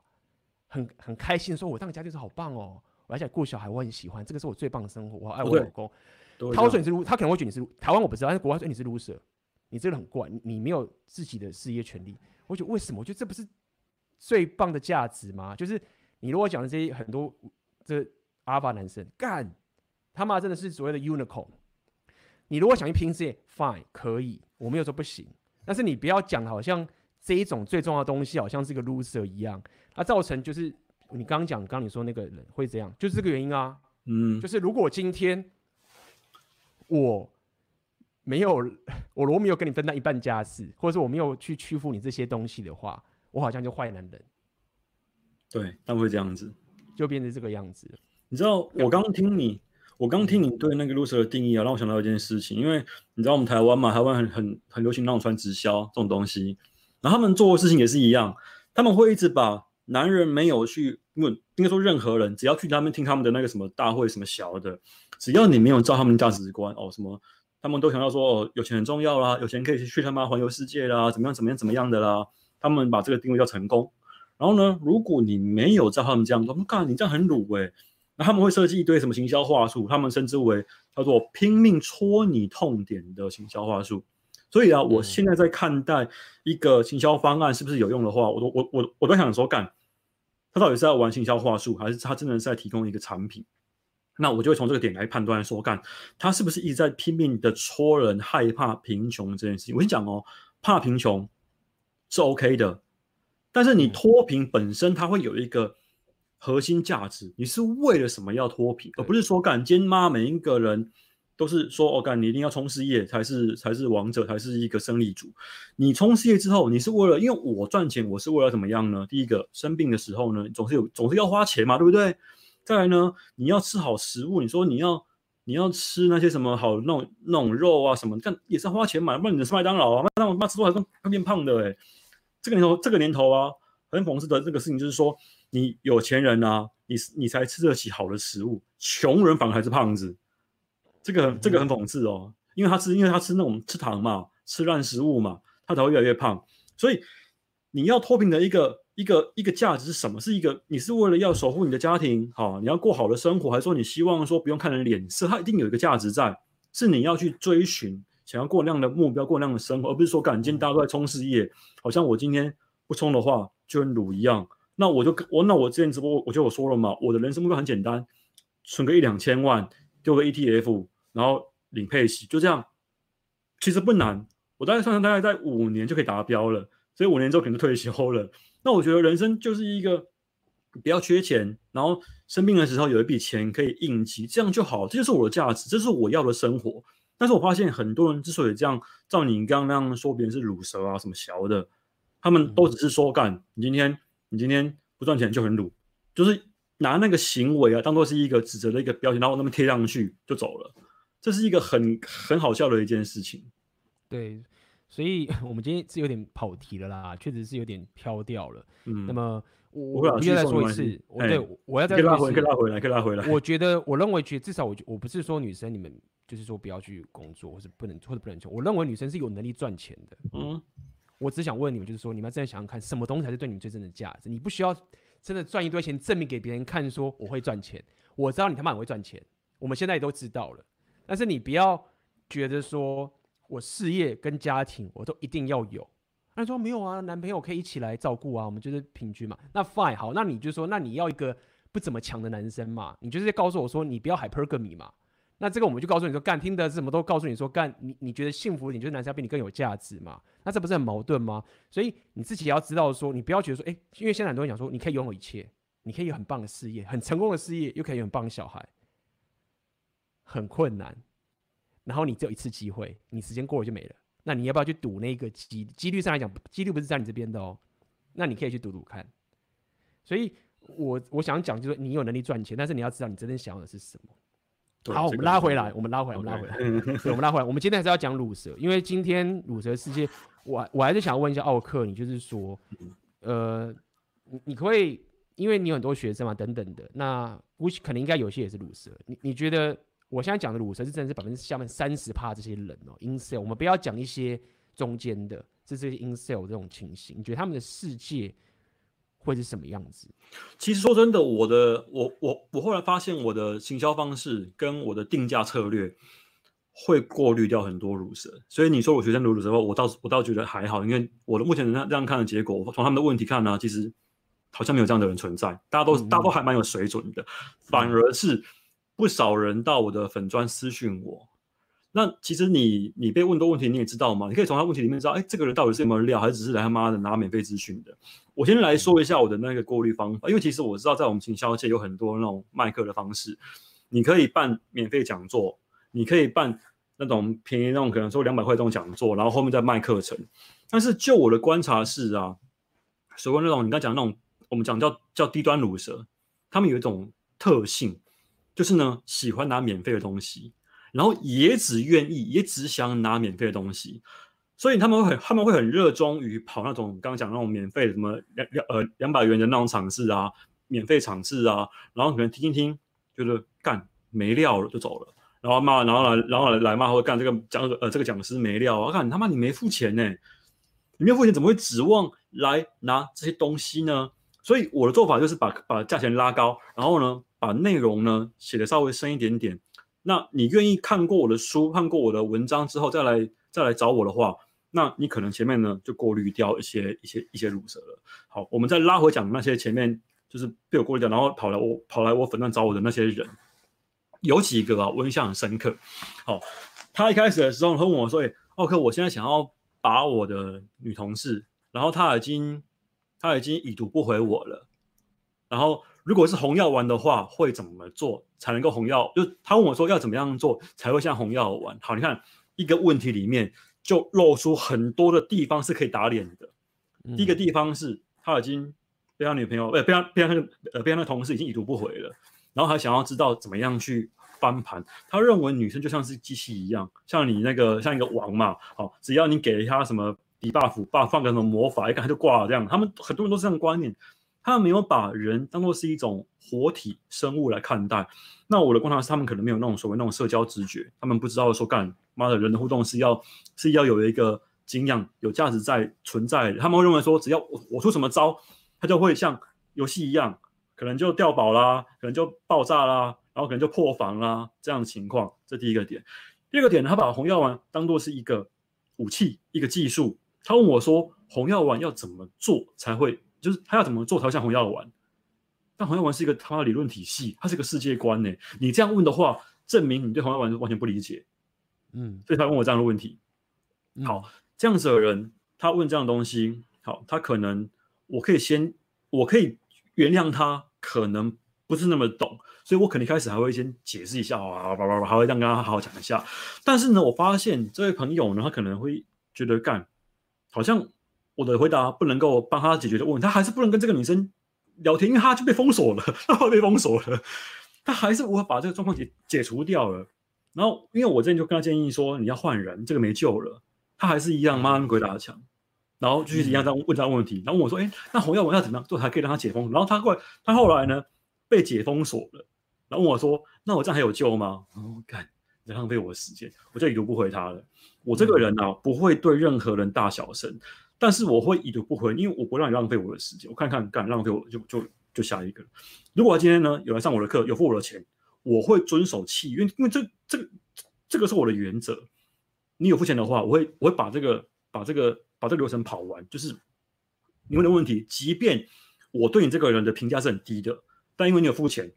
很很开心说，我当家就是好棒哦，我而且过小孩我很喜欢，这个是我最棒的生活，我爱我老公。他会说你是 loser，他可能会觉得你是台湾我不知道，但是国外说你是 loser。你这个很怪，你没有自己的事业权利。我觉得为什么？我觉得这不是最棒的价值吗？就是你如果讲的这些很多这阿尔法男生干他妈真的是所谓的 unicorn。你如果想去拼事业，fine 可以，我没有说不行。但是你不要讲好像这一种最重要的东西好像是个 loser 一样，它造成就是你刚刚讲，刚刚你说那个人会这样，就是这个原因啊。嗯，就是如果今天我。没有，我如果没有跟你分担一半家事，或者是我没有去屈服你这些东西的话，我好像就坏男人。对，他会这样子，就变成这个样子。你知道，我刚听你，我刚听你对那个 loser 的定义啊，让我想到一件事情。因为你知道我们台湾嘛，台湾很很很流行那种穿直销这种东西，然后他们做的事情也是一样，他们会一直把男人没有去问，应该说任何人只要去他们听他们的那个什么大会什么小的，只要你没有照他们价值观哦什么。他们都想要说哦，有钱很重要啦，有钱可以去他妈环游世界啦，怎么样怎么样怎么样的啦。他们把这个定位叫成功。然后呢，如果你没有照他们这样做，我靠，你这样很鲁诶。那他们会设计一堆什么行销话术，他们称之为叫做拼命戳你痛点的行销话术。所以啊，我现在在看待一个行销方案是不是有用的话，我都我我我都想说，干，他到底是在玩行销话术，还是他真的是在提供一个产品？那我就会从这个点来判断说，干，他是不是一直在拼命的戳人害怕贫穷这件事情？我跟你讲哦，怕贫穷是 OK 的，但是你脱贫本身它会有一个核心价值，你是为了什么要脱贫，而不是说干，今天妈每一个人。都是说哦，干你一定要冲事业才是才是王者，才是一个胜利组。你冲事业之后，你是为了因为我赚钱，我是为了怎么样呢？第一个，生病的时候呢，总是有总是要花钱嘛，对不对？再来呢，你要吃好食物，你说你要你要吃那些什么好那种那种肉啊什么，但也是要花钱买，不然你吃麦当劳啊，麦当劳妈吃多还是会变胖的哎。这个年头这个年头啊，很讽刺的这个事情就是说，你有钱人啊，你你才吃得起好的食物，穷人反而还是胖子。这个这个很讽刺哦，因为他吃，因为他吃那种吃糖嘛，吃烂食物嘛，他才会越来越胖。所以你要脱贫的一个一个一个价值是什么？是一个你是为了要守护你的家庭，好，你要过好的生活，还是说你希望说不用看人脸色？它一定有一个价值在，是你要去追寻，想要过那样的目标，过那样的生活，而不是说，感今天大家都在冲事业，好像我今天不冲的话就跟卤一样。那我就我那我之前直播，我就我说了嘛，我的人生目标很简单，存个一两千万。丢个 ETF，然后领配息，就这样，其实不难。我大概算算，大概在五年就可以达标了。所以五年之后可能就退休了。那我觉得人生就是一个不要缺钱，然后生病的时候有一笔钱可以应急，这样就好。这就是我的价值，这是我要的生活。但是我发现很多人之所以这样，照你刚刚那样说别人是乳蛇啊什么小的，他们都只是说干，你今天你今天不赚钱就很鲁，就是。拿那个行为啊，当做是一个指责的一个标签，然后那么贴上去就走了，这是一个很很好笑的一件事情。对，所以 我们今天是有点跑题了啦，确实是有点飘掉了。嗯，那么我我再说一次，我对我要再拉回，可以拉回来，可以拉回来。我觉得，我认为，觉至少我我不是说女生你们就是说不要去工作，或者不能或者不能穷。我认为女生是有能力赚钱的。嗯，我只想问你们，就是说你们真的想想看，什么东西才是对你们最真的价值？你不需要。真的赚一堆钱，证明给别人看，说我会赚钱。我知道你他妈很会赚钱，我们现在也都知道了。但是你不要觉得说我事业跟家庭我都一定要有。他说没有啊，男朋友可以一起来照顾啊，我们就是平均嘛。那 fine 好，那你就说，那你要一个不怎么强的男生嘛？你就是告诉我说，你不要 hypergamy 嘛。那这个我们就告诉你说，干听的什么都告诉你说，干你你觉得幸福，你觉得男生要比你更有价值嘛？那这不是很矛盾吗？所以你自己也要知道说，你不要觉得说，哎，因为现在很多人讲说，你可以拥有一切，你可以有很棒的事业，很成功的事业，又可以有很棒的小孩，很困难。然后你只有一次机会，你时间过了就没了。那你要不要去赌那个机？几率上来讲，几率不是在你这边的哦。那你可以去赌赌看。所以我我想讲就是，你有能力赚钱，但是你要知道你真正想要的是什么。好，我们拉回来，我们拉回来，我们拉回来，我们拉回来。我们今天还是要讲乳蛇，因为今天乳蛇世界，我我还是想问一下奥克，你就是说，呃，你你可以，因为你有很多学生嘛，等等的，那估计可能应该有些也是乳蛇。你你觉得我现在讲的鲁蛇是真的是百分之下面三十趴这些人哦，insel，我们不要讲一些中间的，是这些 insel 这种情形，你觉得他们的世界？会是什么样子？其实说真的，我的我我我后来发现，我的行销方式跟我的定价策略会过滤掉很多乳蛇。所以你说我学生鲁蛇的话，我倒我倒觉得还好，因为我的目前这样看的结果，从他们的问题看呢，其实好像没有这样的人存在，大家都、嗯、大家都还蛮有水准的，反而是不少人到我的粉专私讯我。那其实你你被问多问题，你也知道嘛？你可以从他问题里面知道，哎，这个人到底是有没有料，还是只是来他妈的拿免费资讯的？我先来说一下我的那个过滤方法，因为其实我知道在我们行销界有很多那种卖课的方式，你可以办免费讲座，你可以办那种便宜那种可能说两百块这种讲座，然后后面再卖课程。但是就我的观察是啊，所谓那种你刚讲那种我们讲叫叫低端鲁蛇，他们有一种特性，就是呢喜欢拿免费的东西。然后也只愿意，也只想拿免费的东西，所以他们会很，他们会很热衷于跑那种刚刚讲那种免费什么两两呃两百元的那种场次啊，免费场次啊，然后可能听一听，觉得干没料了就走了，然后骂，然后来，然后来来骂或者干这个讲呃这个讲师没料啊，干你他妈你没付钱呢，你没有付钱怎么会指望来拿这些东西呢？所以我的做法就是把把价钱拉高，然后呢把内容呢写得稍微深一点点。那你愿意看过我的书、看过我的文章之后，再来再来找我的话，那你可能前面呢就过滤掉一些一些一些乳蛇了。好，我们再拉回讲那些前面就是被我过滤掉，然后跑来我跑来我粉专找我的那些人，有几个啊，我印象很深刻。好，他一开始的时候他问我说：“哎，奥克，我现在想要把我的女同事，然后他已经他已经已读不回我了，然后。”如果是红药丸的话，会怎么做才能够红药？就他问我说要怎么样做才会像红药丸？好，你看一个问题里面就露出很多的地方是可以打脸的。嗯、第一个地方是他已经被他女朋友，呃，被他被他那个呃被他那个同事已经已读不回了，然后还想要知道怎么样去翻盘。他认为女生就像是机器一样，像你那个像一个王嘛，好，只要你给了他什么 debuff 把放个什么魔法，一看他就挂了这样。他们很多人都是这样观念。他们没有把人当作是一种活体生物来看待。那我的观察是，他们可能没有那种所谓那种社交直觉，他们不知道说干妈的人的互动是要是要有一个经验、有价值在存在的。他们会认为说，只要我我出什么招，它就会像游戏一样，可能就掉宝啦，可能就爆炸啦，然后可能就破防啦这样的情况。这第一个点。第二个点呢，他把红药丸当作是一个武器、一个技术。他问我说，红药丸要怎么做才会？就是他要怎么做才会像红药丸？但红药丸是一个他的理论体系，它是一个世界观呢。你这样问的话，证明你对红药丸完全不理解。嗯，所以他问我这样的问题。好，这样子的人，他问这样的东西，好，他可能我可以先，我可以原谅他，可能不是那么懂，所以我可能一开始还会先解释一下啊，叭叭叭，还会这样跟他好好讲一下。但是呢，我发现这位朋友呢，他可能会觉得干，好像。我的回答不能够帮他解决的问题，他还是不能跟这个女生聊天，因为他就被封锁了，他被封锁了，他还是无法把这个状况解解除掉了。然后，因为我之前就跟他建议说，你要换人，这个没救了。他还是一样，妈鬼打墙，然后继续一样这样问这样问题。然后问我说，哎，那红药丸要怎么样做才可以让他解封？然后他过来，他后来呢被解封锁了，然后问我说，那我这样还有救吗？哦，干，你浪费我的时间，我就已读不回他了。我这个人呢、啊，不会对任何人大小声。但是我会已读不回，因为我不让你浪费我的时间。我看看，干浪费我就就就下一个。如果今天呢有来上我的课，有付我的钱，我会遵守契约，因为这这个这个是我的原则。你有付钱的话，我会我会把这个把这个把这个流程跑完。就是你问的问题，即便我对你这个人的评价是很低的，但因为你有付钱，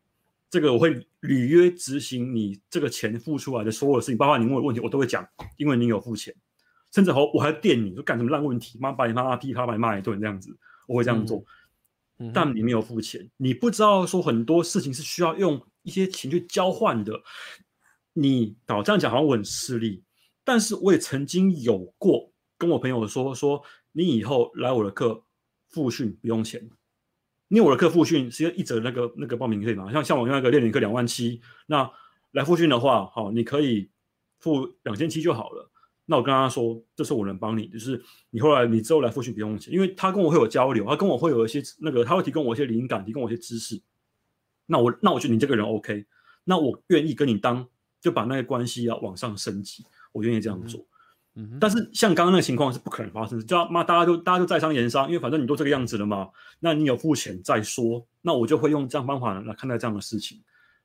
这个我会履约执行你这个钱付出来的所有的事情，包括你问我的问题，我都会讲，因为你有付钱。甚至我我还电你，说干什么烂问题，妈把你妈妈批啪把你骂一顿这样子，我会这样做。嗯、但你没有付钱，你不知道说很多事情是需要用一些钱去交换的。你搞这样讲好像我很势利，但是我也曾经有过跟我朋友说说，你以后来我的课复训不用钱，因为我的课复训是一折那个那个报名费嘛，像像我那个练脸课两万七，那来复训的话，好，你可以付两千七就好了。那我跟他说，这是我能帮你，就是你后来你之后来复训不用钱，因为他跟我会有交流，他跟我会有一些那个，他会提供我一些灵感，提供我一些知识。那我那我觉得你这个人 OK，那我愿意跟你当，就把那个关系要往上升级，我愿意这样做。嗯哼。但是像刚刚那个情况是不可能发生的，就妈大家就大家就在商言商，因为反正你都这个样子了嘛，那你有付钱再说，那我就会用这样方法来看待这样的事情。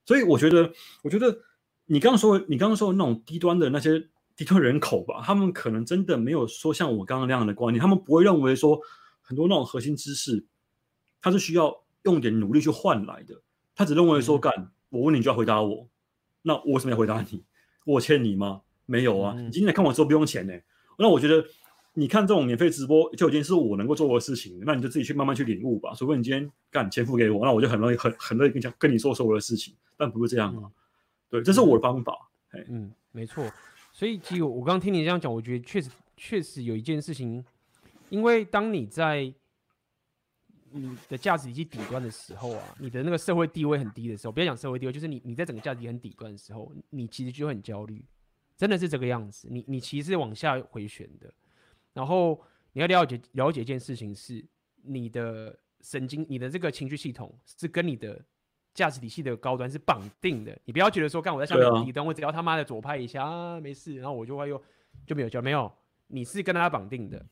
所以我觉得，我觉得你刚刚说你刚刚说的那种低端的那些。低端人口吧，他们可能真的没有说像我刚刚那样的观念，他们不会认为说很多那种核心知识，他是需要用点努力去换来的。他只认为说，干，我问你就要回答我，那我为什么要回答你？我欠你吗？没有啊，你今天来看我直播不用钱呢。那我觉得你看这种免费直播就已经是我能够做的事情，那你就自己去慢慢去领悟吧。除非你今天干钱付给我，那我就很容易很很乐意跟你讲跟你说所有的事情，但不是这样啊。对，这是我的方法。嗯，没错。所以，其实我刚刚听你这样讲，我觉得确实确实有一件事情，因为当你在你的价值体系底端的时候啊，你的那个社会地位很低的时候，不要讲社会地位，就是你你在整个价值体很底端的时候，你其实就会很焦虑，真的是这个样子。你你其实是往下回旋的，然后你要了解了解一件事情是，你的神经、你的这个情绪系统是跟你的。价值体系的高端是绑定的，你不要觉得说，干我在下面底端，我只要他妈的左拍一下啊，没事，然后我就会又就没有交，没有，你是跟他绑定的。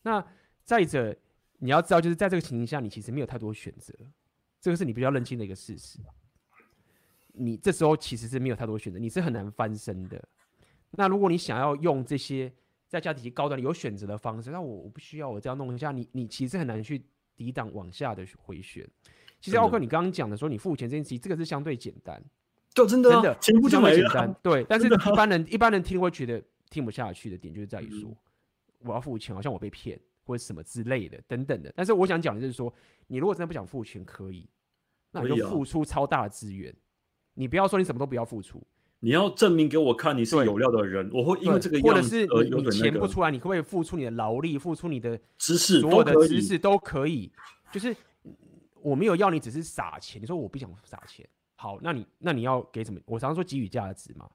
那再者，你要知道，就是在这个情形下，你其实没有太多选择，这个是你比较认清的一个事实。你这时候其实是没有太多选择，你是很难翻身的。那如果你想要用这些在价值体高端有选择的方式，那我我不需要我这样弄一下，你你其实很难去抵挡往下的回旋。其实奥克，你刚刚讲的说你付钱这件事情，这个是相对简单，就真的、啊、真的钱不就没了？简单对，但是一般人一般人听会觉得听不下去的点，就是在于说、嗯、我要付钱，好像我被骗或者什么之类的等等的。但是我想讲的就是说，你如果真的不想付钱，可以，那你就付出超大的资源，你不要说你什么都不要付出。你要证明给我看你是有料的人，我会因为这个样子而有、那个、或者是你你钱不出来，你可不可以付出你的劳力，付出你的知识，所有的知识都可以。就是我没有要你只是撒钱，你说我不想撒钱，好，那你那你要给什么？我常常说给予价值嘛。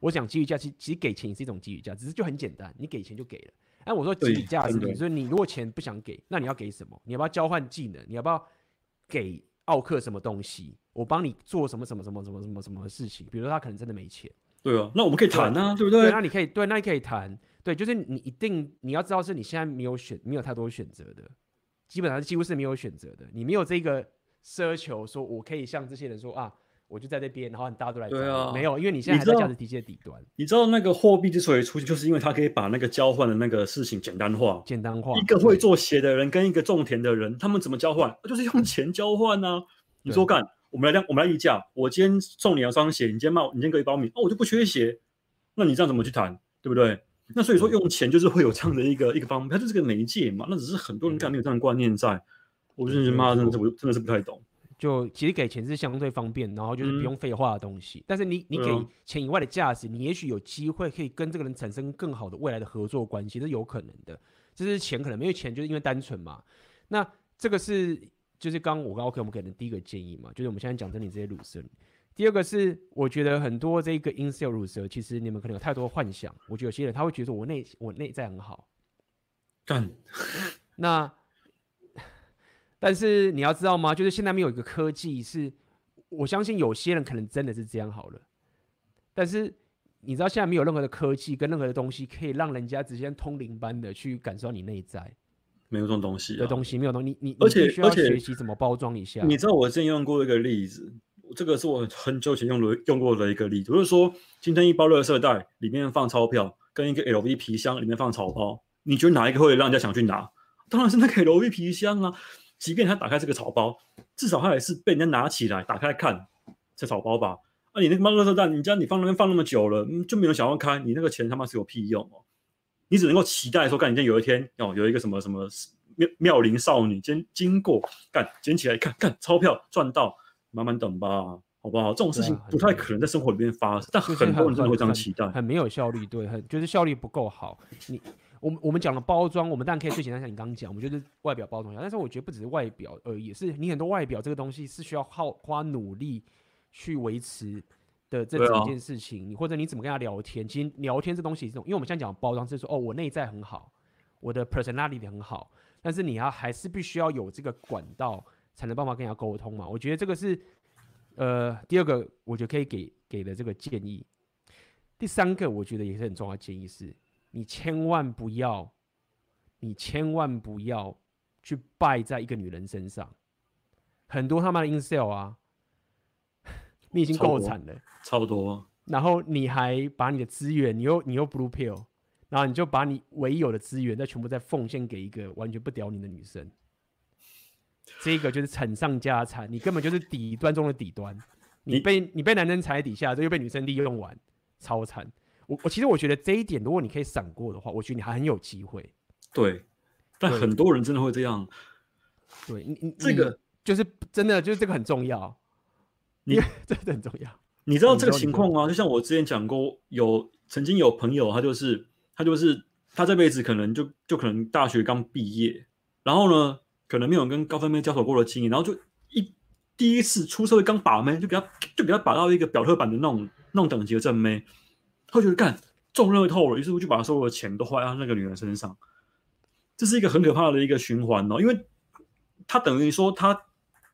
我想给予价值，其实给钱也是一种给予价值，只是就很简单，你给钱就给了。哎，我说给予价值，你说你如果钱不想给，那你要给什么？你要不要交换技能？你要不要给奥克什么东西？我帮你做什么什么什么什么什么什么事情？比如说他可能真的没钱。对啊，那我们可以谈啊，对，不对？对，那你可以对，那你可以谈。对，就是你一定你要知道，是你现在没有选，没有太多选择的，基本上几乎是没有选择的。你没有这个奢求，说我可以像这些人说啊，我就在这边，然后大家都来。对啊，没有，因为你现在还在价值体系的底端。你知道那个货币之所以出现，就是因为它可以把那个交换的那个事情简单化。简单化。一个会做鞋的人跟一个种田的人，他们怎么交换？就是用钱交换啊。你说干？我们来量，我们来议价。我今天送你两双鞋，你今天卖，你今天给一包米，哦，我就不缺鞋。那你这样怎么去谈，对不对？那所以说用钱就是会有这样的一个一个方面，它就是个媒介嘛。那只是很多人可能没有这样的观念在。我就是妈，真的是我真的是不太懂。就其实给钱是相对方便，然后就是不用废话的东西。嗯、但是你你给钱以外的价值，你也许有机会可以跟这个人产生更好的未来的合作关系，这是有可能的。这是钱可能没有钱，就是因为单纯嘛。那这个是就是刚我跟 OK 我们给的第一个建议嘛，就是我们现在讲真理这些乳蛇。第二个是，我觉得很多这个 incel 鲁蛇，其实你们可能有太多幻想。我觉得有些人他会觉得我内我内在很好，干。那，但是你要知道吗？就是现在没有一个科技是，我相信有些人可能真的是这样好了。但是你知道现在没有任何的科技跟任何的东西可以让人家直接通灵般的去感受到你内在，没有这种东西、啊。的东西没有东西，你你而且你需要学习怎么包装一下。你知道我之前用过一个例子。这个是我很久前用的用过的一个例子，就是说，今天一包垃圾袋里面放钞票，跟一个 LV 皮箱里面放草包，你觉得哪一个会让人家想去拿？当然是那个 LV 皮箱啊！即便他打开这个草包，至少他也是被人家拿起来打开看这草包吧？啊，你那个猫垃圾袋，你家你放那边放那么久了，就没有人想要开，你那个钱他妈是有屁用哦！你只能够期待说，干，今天有一天哦，有一个什么什么妙妙龄少女今天经过，干捡起来看，看钞票赚到。慢慢等吧，好不好？这种事情不太可能在生活里面发生，但很多人真的会这样期待，很，很没有效率，对，很就是效率不够好。你，我们我们讲了包装，我们当然可以最简单像你刚刚讲，我们就是外表包装一下，但是我觉得不只是外表呃，也，是你很多外表这个东西是需要耗花努力去维持的这整件事情。啊、你或者你怎么跟他聊天，其实聊天这东西这种，因为我们现在讲包装是说，哦，我内在很好，我的 personality 很好，但是你要还是必须要有这个管道。才能办法跟人家沟通嘛？我觉得这个是，呃，第二个我觉得可以给给的这个建议。第三个我觉得也是很重要的建议是，你千万不要，你千万不要去败在一个女人身上。很多他妈的 insel 啊，你已经够惨了，差不多。然后你还把你的资源，你又你又 blue pill，然后你就把你唯有的资源再全部再奉献给一个完全不屌你的女生。这个就是惨上加惨，你根本就是底端中的底端，你被你，你被男人踩在底下，这又被女生利用完，超惨。我我其实我觉得这一点，如果你可以闪过的话，我觉得你还很有机会。对，但很多人真的会这样。对你你这个就是真的就是这个很重要，你这个 很重要。你知道这个情况吗？就像我之前讲过，有曾经有朋友，他就是他就是他这辈子可能就就可能大学刚毕业，然后呢。可能没有跟高分妹交手过的经验，然后就一第一次出社会刚把妹，就给他就给他把到一个表特版的那种那种等级的正妹，他觉得干中乐透了，于是乎就把所有的钱都花在那个女人身上，这是一个很可怕的一个循环哦，因为他等于说他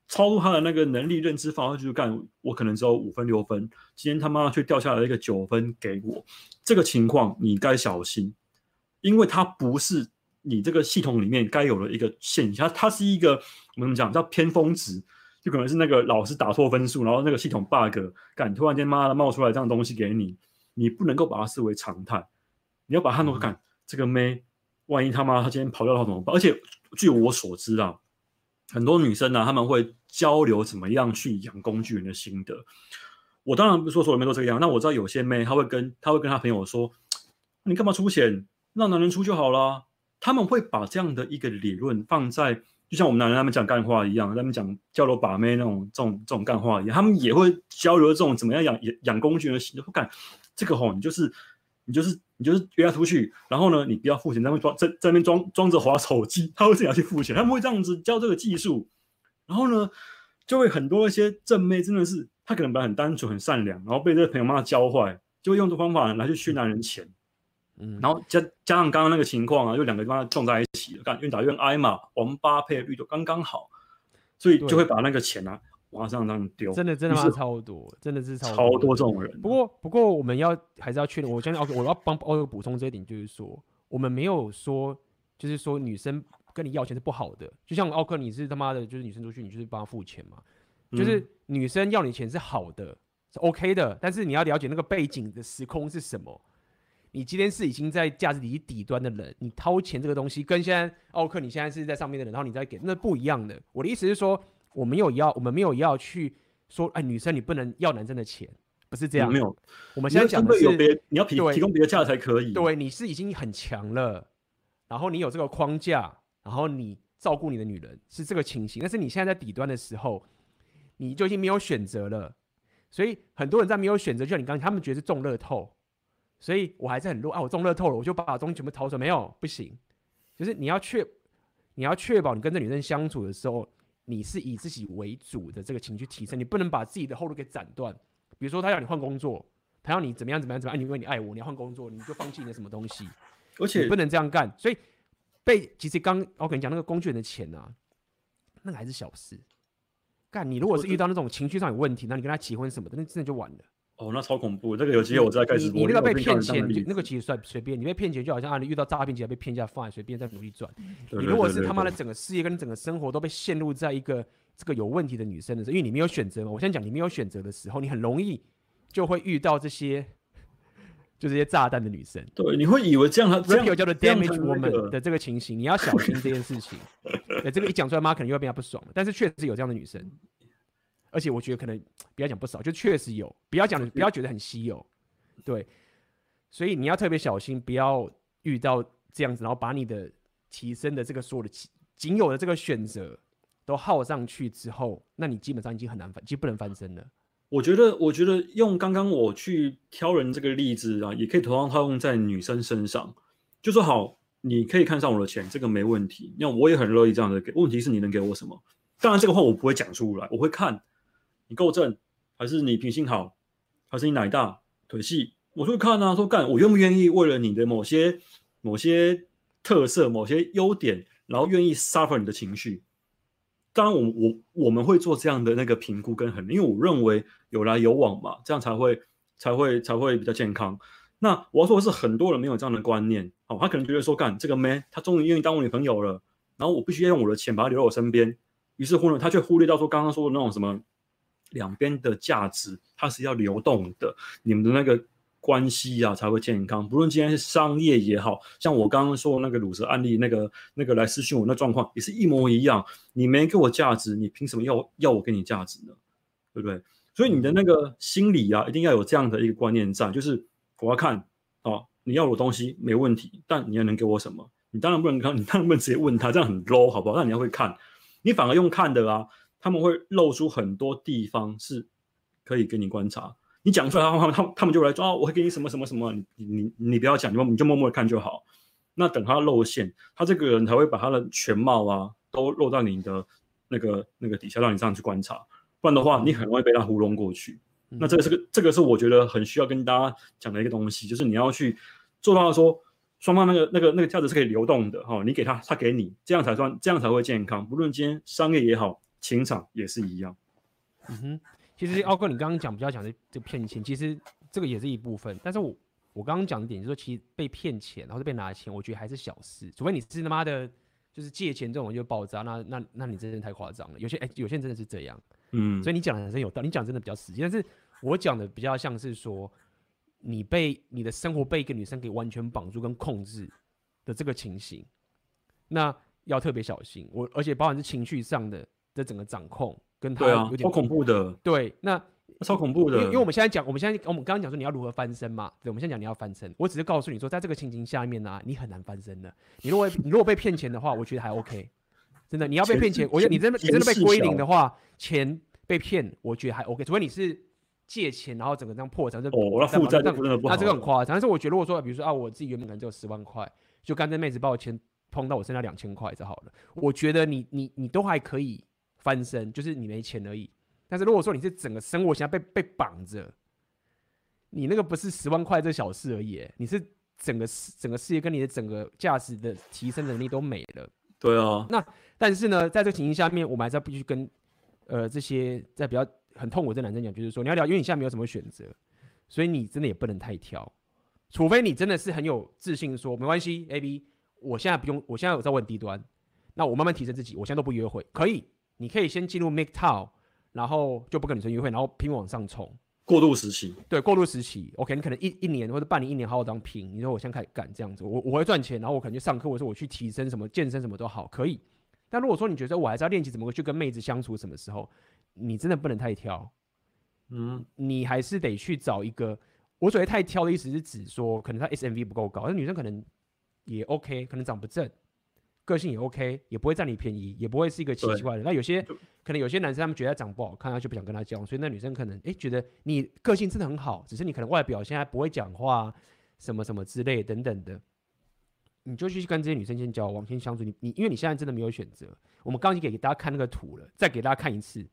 超出他的那个能力认知范围，就是干我可能只有五分六分，今天他妈却掉下来一个九分给我，这个情况你该小心，因为他不是。你这个系统里面该有的一个现象，它是一个我们讲叫偏峰值，就可能是那个老师打错分数，然后那个系统 bug，干突然间妈的冒出来这样东西给你，你不能够把它视为常态，你要把它弄干，这个妹，万一他妈他今天跑掉了怎么办？而且据我所知啊，很多女生呢、啊，他们会交流怎么样去养工具人的心得。我当然不是说所有妹都这个样，那我知道有些妹，她会跟她会跟她朋友说，你干嘛出钱，让男人出就好了。他们会把这样的一个理论放在，就像我们男人他们讲干话一样，他们讲交流把妹那种这种这种干话一样，他们也会交流这种怎么样养养养工具人的心得。不干这个吼，你就是你就是你就是约他出去，然后呢，你不要付钱，在那边装在在那边装装着滑手机，他会自己要去付钱，他们会这样子教这个技术，然后呢，就会很多一些正妹真的是。他可能本来很单纯、很善良，然后被这个朋友妈教坏，就会用这方法来去骗男人钱。嗯，然后加加上刚刚那个情况啊，就两个妈撞在一起了，干愿打愿挨嘛，王八配绿豆刚刚好，所以就会把那个钱啊往上这样丢。真的真的是超多，真的是超多，超多这种人。不过不过我们要还是要确认，我相信 OK，我要帮奥克补充这一点，就是说我们没有说，就是说女生跟你要钱是不好的，就像奥克你是他妈的，就是女生出去你就是帮她付钱嘛。就是女生要你钱是好的，是 OK 的，但是你要了解那个背景的时空是什么。你今天是已经在价值体底端的人，你掏钱这个东西，跟现在奥克你现在是在上面的人，然后你再给，那不一样的。我的意思是说，我没有要，我们没有要去说，哎，女生你不能要男生的钱，不是这样。没有，我们现在讲的是，别你要提提供别的价才可以。对，你是已经很强了，然后你有这个框架，然后你照顾你的女人是这个情形，但是你现在在底端的时候。你就已经没有选择了，所以很多人在没有选择，就像你刚才，他们觉得是中乐透，所以我还是很弱啊，我中乐透了，我就把东西全部掏出来，没有，不行，就是你要确，你要确保你跟这女生相处的时候，你是以自己为主的这个情绪提升，你不能把自己的后路给斩断。比如说他要你换工作，他要你怎么样怎么样怎么样，你因为你爱我，你要换工作，你就放弃你的什么东西，而且你不能这样干。所以被其实刚我跟你讲那个工具人的钱啊，那个还是小事。干，你如果是遇到那种情绪上有问题，那你跟他结婚什么的，那真的就完了。哦，那超恐怖。这个有机会我再开始。你那个被骗钱，那个其实算随便。你被骗钱就好像啊，你遇到诈骗集团被骗下，放在随便再努力赚。你如果是他妈的整个事业跟整个生活都被陷入在一个这个有问题的女生的时候，因为你没有选择嘛。我先讲，你没有选择的时候，你很容易就会遇到这些。就这些炸弹的女生，对，你会以为这样，这样叫做 damage woman 的这个情形，你要小心这件事情。对，这个一讲出来，妈可能又要变得不爽了。但是确实有这样的女生，而且我觉得可能不要讲不少，就确实有，不要讲，不要觉得很稀有。对，所以你要特别小心，不要遇到这样子，然后把你的提升的这个所有的仅有的这个选择都耗上去之后，那你基本上已经很难翻，其实不能翻身了。我觉得，我觉得用刚刚我去挑人这个例子啊，也可以同样套用在女生身上。就说好，你可以看上我的钱，这个没问题。那我也很乐意这样的给。问题是你能给我什么？当然，这个话我不会讲出来，我会看你够正，还是你品性好，还是你奶大腿细。我会看啊，说干，我愿不愿意为了你的某些某些特色、某些优点，然后愿意 suffer 你的情绪。当然我，我我我们会做这样的那个评估跟衡量，因为我认为有来有往嘛，这样才会才会才会比较健康。那我要说的是，很多人没有这样的观念，哦，他可能觉得说，干这个 man，他终于愿意当我女朋友了，然后我必须要用我的钱把他留在我身边，于是乎呢，他却忽略到说刚刚说的那种什么两边的价值，它是要流动的，你们的那个。关系啊才会健康，不论今天是商业也好，像我刚刚说那个鲁蛇案例，那个那个来私讯我那状况也是一模一样。你没给我价值，你凭什么要要我给你价值呢？对不对？所以你的那个心理啊，一定要有这样的一个观念在，就是我要看哦，你要我东西没问题，但你要能给我什么？你当然不能看，你当然不能直接问他，这样很 low，好不好？那你要会看，你反而用看的啊，他们会露出很多地方是可以给你观察。你讲出来，他们他们他们就来说啊，我会给你什么什么什么，你你你不要讲，你你就默默的看就好。那等他露馅，他这个人才会把他的全貌啊都露到你的那个那个底下，让你这样去观察。不然的话，你很容易被他糊弄过去。嗯、那这个是个这个是我觉得很需要跟大家讲的一个东西，就是你要去做到说双方那个那个那个价值是可以流动的哈，你给他，他给你，这样才算这样才会健康。不论今天商业也好，情场也是一样。嗯哼。其实奥哥，你刚刚讲比较讲的这个骗钱，其实这个也是一部分。但是我我刚刚讲的点就是说，其实被骗钱，然后是被拿钱，我觉得还是小事。除非你是他妈的，就是借钱这种就爆炸，那那那你真的太夸张了。有些哎、欸，有些人真的是这样。嗯。所以你讲的很有道理，你讲真的比较实际。但是我讲的比较像是说，你被你的生活被一个女生给完全绑住跟控制，的这个情形，那要特别小心。我而且包含是情绪上的的整个掌控，跟他有点超恐怖的。对，那超恐怖的。因为我们现在讲，我们现在我们刚刚讲说你要如何翻身嘛？对，我们现在讲你要翻身。我只是告诉你说，在这个情形下面呢、啊，你很难翻身的。你如果你如果被骗钱的话，我觉得还 OK。真的，你要被骗钱，我觉得你真的你真的被归零的话，钱被骗，我觉得还 OK。除非你是借钱，然后整个这样破产，这哦，那负债真的不好。那这个很夸张。但是我觉得，如果说比如说啊，我自己原本可能只有十万块，就刚这妹子把我钱碰到我剩下两千块就好了。我觉得你你你都还可以翻身，就是你没钱而已。但是如果说你是整个生活现在被被绑着，你那个不是十万块这小事而已，你是整个整个事业跟你的整个价值的提升能力都没了。对啊，那但是呢，在这个情形下面，我们还是要必须跟呃这些在比较很痛苦的男生讲，就是说你要聊，因为你现在没有什么选择，所以你真的也不能太挑，除非你真的是很有自信说没关系，A B，我现在不用，我现在有在问低端，那我慢慢提升自己，我现在都不约会，可以，你可以先进入 MGTOW，然后就不跟女生约会，然后拼往上冲。过渡时期，对，过渡时期，OK，你可能一一年或者半年、一年好好当拼。你说我先开始干这样子，我我会赚钱，然后我可能去上课，或者说我去提升什么健身什么都好，可以。但如果说你觉得我还是要练习怎么去跟妹子相处，什么时候，你真的不能太挑，嗯，你还是得去找一个。我所谓太挑的意思是指说，可能她 SMV 不够高，那女生可能也 OK，可能长不正。个性也 OK，也不会占你便宜，也不会是一个奇奇怪的。那有些可能有些男生他们觉得他长不好看，他就不想跟他交往，所以那女生可能哎、欸、觉得你个性真的很好，只是你可能外表现在不会讲话，什么什么之类等等的，你就去跟这些女生先交往，先相处。你你因为你现在真的没有选择。我们刚刚已经给大家看那个图了，再给大家看一次。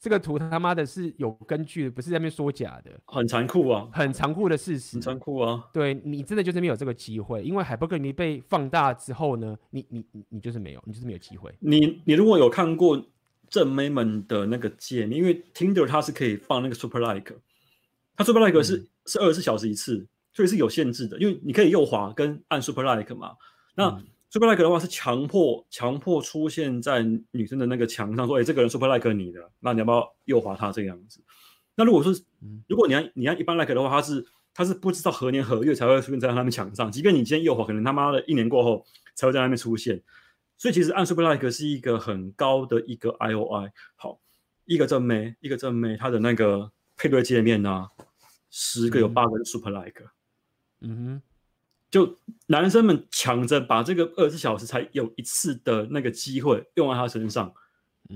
这个图他妈的是有根据的，不是在那边说假的，很残酷啊，很残酷的事实，很残酷啊。对，你真的就是没有这个机会，因为海博格尼被放大之后呢，你你你你就是没有，你就是没有机会。你你如果有看过正妹们的那个界面，因为 Tinder 它是可以放那个 Super Like，它 Super Like 是、嗯、是二十四小时一次，所以是有限制的，因为你可以右滑跟按 Super Like 嘛，那。嗯 Super Like 的话是强迫强迫出现在女生的那个墙上，说：“哎、欸，这个人 Super Like 你的，那你要不要右滑他这个样子？”那如果说，如果你按你按一般 Like 的话，他是他是不知道何年何月才会出现在他们墙上，即便你今天右滑，可能他妈的一年过后才会在那边出现。所以其实按 Super Like 是一个很高的一个 IOI。好，一个正妹，一个正妹，它的那个配对界面呢，十个有八个是 Super Like。嗯哼。就男生们抢着把这个二十四小时才有一次的那个机会用在他身上，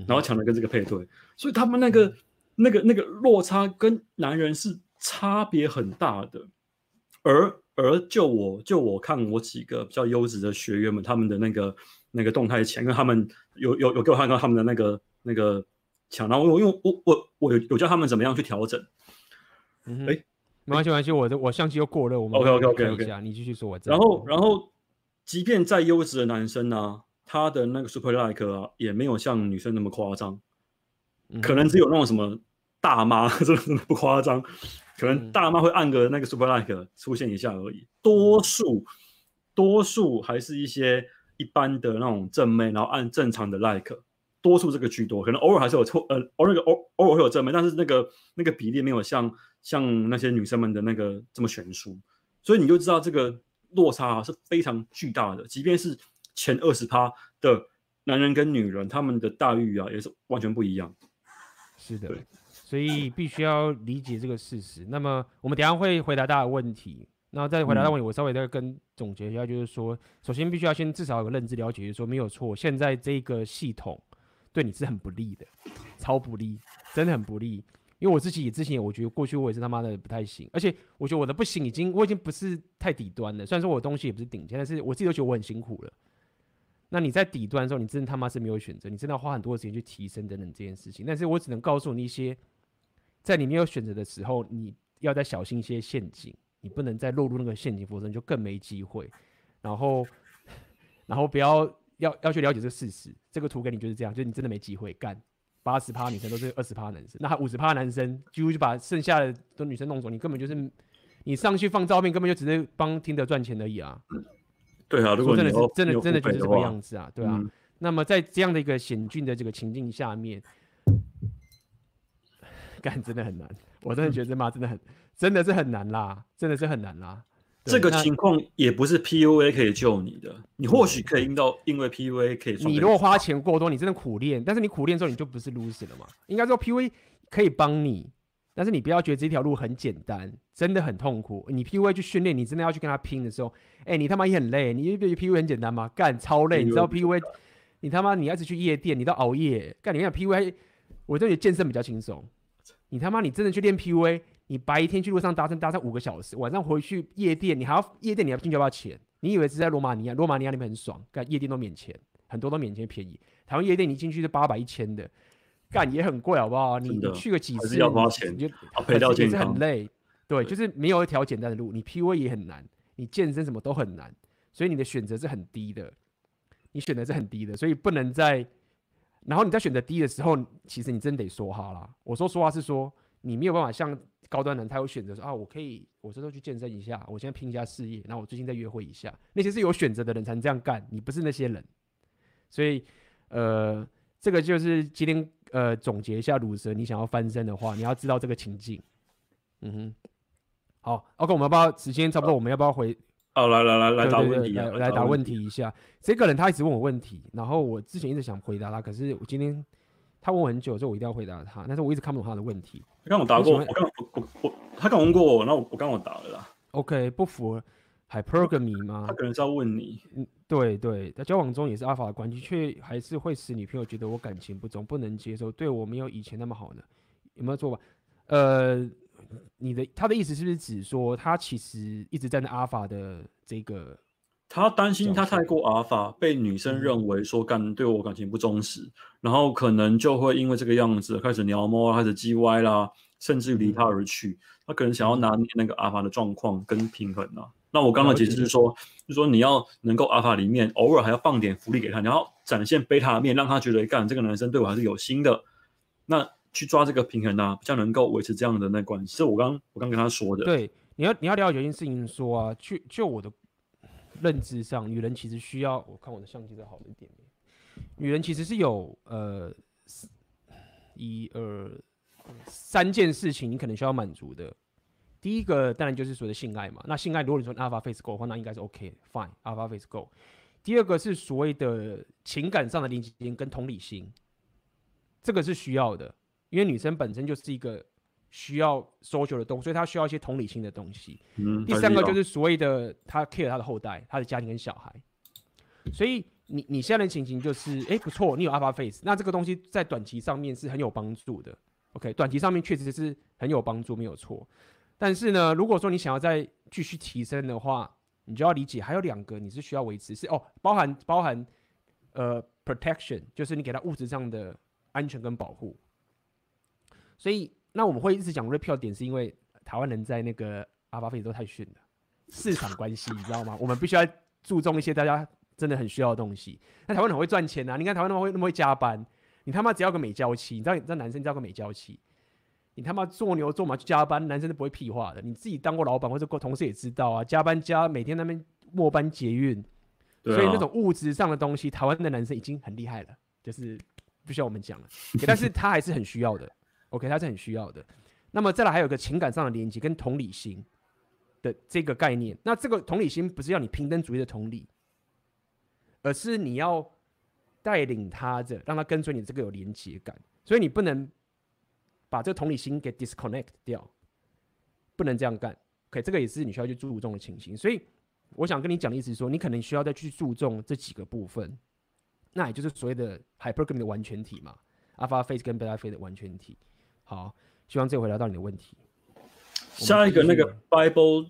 然后抢着跟这个配对，所以他们那个那个那个落差跟男人是差别很大的。而而就我就我看我几个比较优质的学员们，他们的那个那个动态前，因为他们有有有给我看到他们的那个那个抢，然后我因为我我我有有教他们怎么样去调整，嗯，哎。没关系，没关系，我的我相机又过热，我们 OK OK OK OK，你继续说，我然后然后，即便再优质的男生呢、啊，他的那个 Super Like 啊，也没有像女生那么夸张，嗯、可能只有那种什么大妈，真的真的不夸张，可能大妈会按个那个 Super Like 出现一下而已，多数多数还是一些一般的那种正妹，然后按正常的 Like，多数这个居多，可能偶尔还是有错，呃，偶尔偶偶尔会有正妹，但是那个那个比例没有像。像那些女生们的那个这么悬殊，所以你就知道这个落差是非常巨大的。即便是前二十趴的男人跟女人，他们的待遇啊也是完全不一样。是的，所以必须要理解这个事实。那么我们等下会回答大家的问题，然后再回答大家问题，我稍微再跟总结一下，就是说，首先必须要先至少有个认知了解，就是说没有错，现在这个系统对你是很不利的，超不利，真的很不利。因为我自己也之前，我觉得过去我也是他妈的不太行，而且我觉得我的不行已经，我已经不是太底端了。虽然说我的东西也不是顶尖，但是我自己都觉得我很辛苦了。那你在底端的时候，你真的他妈是没有选择，你真的要花很多的时间去提升等等这件事情。但是我只能告诉你一些，在你没有选择的时候，你要再小心一些陷阱，你不能再落入那个陷阱，否则你就更没机会。然后，然后不要要要去了解这个事实，这个图给你就是这样，就是你真的没机会干。八十趴女生都是二十趴男生，那还五十趴男生几乎就把剩下的都女生弄走，你根本就是你上去放照片，根本就只是帮听得赚钱而已啊。对啊，如果真的是真的真的就是这个样子啊，对啊。嗯、那么在这样的一个险峻的这个情境下面，干真的很难，我真的觉得这妈真的很真的是很难啦，真的是很难啦。这个情况也不是 PUA 可以救你的，你或许可以因到因为 PUA 可以。你如果花钱过多，你真的苦练，但是你苦练之后你就不是 loser 了嘛？应该说 PUA 可以帮你，但是你不要觉得这条路很简单，真的很痛苦。你 PUA 去训练，你真的要去跟他拼的时候，哎、欸，你他妈也很累。你觉得 PUA 很简单吗？干超累，你知道 PUA，你他妈你要是去夜店，你都熬夜。干你看 PUA，我觉得健身比较轻松。你他妈你真的去练 PUA。你白天去路上搭车搭上五个小时，晚上回去夜店，你还要夜店，你要进去要不要钱？你以为是在罗马尼亚？罗马尼亚那边很爽，干夜店都免钱，很多都免钱便宜。台湾夜店你进去是八百一千的，干也很贵，好不好？你你去个几次，要花钱，你就赔到健康，很累。对，就是没有一条简单的路。你 PUA 也很难，你健身什么都很难，所以你的选择是很低的。你选择是很低的，所以不能在。然后你在选择低的时候，其实你真得说哈啦。我说说话是说，你没有办法像。高端人他有选择说啊，我可以，我这时候去健身一下，我现在拼一下事业，然后我最近再约会一下，那些是有选择的人才能这样干，你不是那些人，所以呃，这个就是今天呃总结一下，鲁蛇，你想要翻身的话，你要知道这个情境，嗯哼，好，OK，我们要不要时间差不多，我们要不要回？哦，来来来来答问题，来来答问题一下，这个人他一直问我问题，然后我之前一直想回答他，可是我今天。他问我很久，所以我一定要回答他。但是我一直看不懂他的问题。他刚我打过，我刚我我我他刚问过我，那我我刚我打了啦。OK，不符合 hypergamy 吗？他可能是要问你。嗯，对对，在交往中也是阿法的关系，却还是会使女朋友觉得我感情不忠，不能接受，对我没有以前那么好呢？有没有做吧？呃，你的他的意思是不是指说他其实一直站在阿法的这个？他担心他太过阿法，被女生认为说干对我感情不忠实，然后可能就会因为这个样子开始撩摸，开始叽歪啦，甚至离他而去。他可能想要拿捏那个阿法的状况跟平衡啊。那我刚刚解释是说，就是说你要能够阿法里面偶尔还要放点福利给他，你要展现贝塔的面，让他觉得干这个男生对我还是有心的。那去抓这个平衡啊，比较能够维持这样的那关系。是我刚我刚跟他说的。对，你要你要了解一件事情，说啊，就就我的。认知上，女人其实需要，我看我的相机再好一点。女人其实是有呃一二三件事情，你可能需要满足的。第一个当然就是所谓的性爱嘛。那性爱如果你说 Alpha Face 够的话，那应该是 OK，Fine，Alpha Face 够。第二个是所谓的情感上的连接跟同理心，这个是需要的，因为女生本身就是一个。需要 social 的东西，所以他需要一些同理心的东西。嗯，第三个就是所谓的他 care 他的后代，他的家庭跟小孩。所以你你现在的情形就是，哎、欸，不错，你有 Alpha Face，那这个东西在短期上面是很有帮助的。OK，短期上面确实是很有帮助，没有错。但是呢，如果说你想要再继续提升的话，你就要理解还有两个你是需要维持，是哦，包含包含呃 protection，就是你给他物质上的安全跟保护。所以。那我们会一直讲 repeal 点，是因为台湾人在那个阿巴菲都太逊了，市场关系你知道吗？我们必须要注重一些大家真的很需要的东西。那台湾人很会赚钱啊，你看台湾那么会那么会加班，你他妈只要个美娇妻，你知道你知道男生只要个美娇妻，你他妈做牛做马去加班，男生都不会屁话的。你自己当过老板或者过同事也知道啊，加班加每天那边末班捷运，所以那种物质上的东西，台湾的男生已经很厉害了，就是不需要我们讲了。但是他还是很需要的。OK，他是很需要的。那么再来还有一个情感上的连接跟同理心的这个概念。那这个同理心不是要你平等主义的同理，而是你要带领他的，让他跟随你这个有连接感。所以你不能把这个同理心给 disconnect 掉，不能这样干。OK，这个也是你需要去注重的情形。所以我想跟你讲的意思是说，你可能需要再去注重这几个部分。那也就是所谓的 hypergamy 的完全体嘛，alpha face 跟 beta face 的完全体。好，希望这回答到你的问题。下一个那个 Bible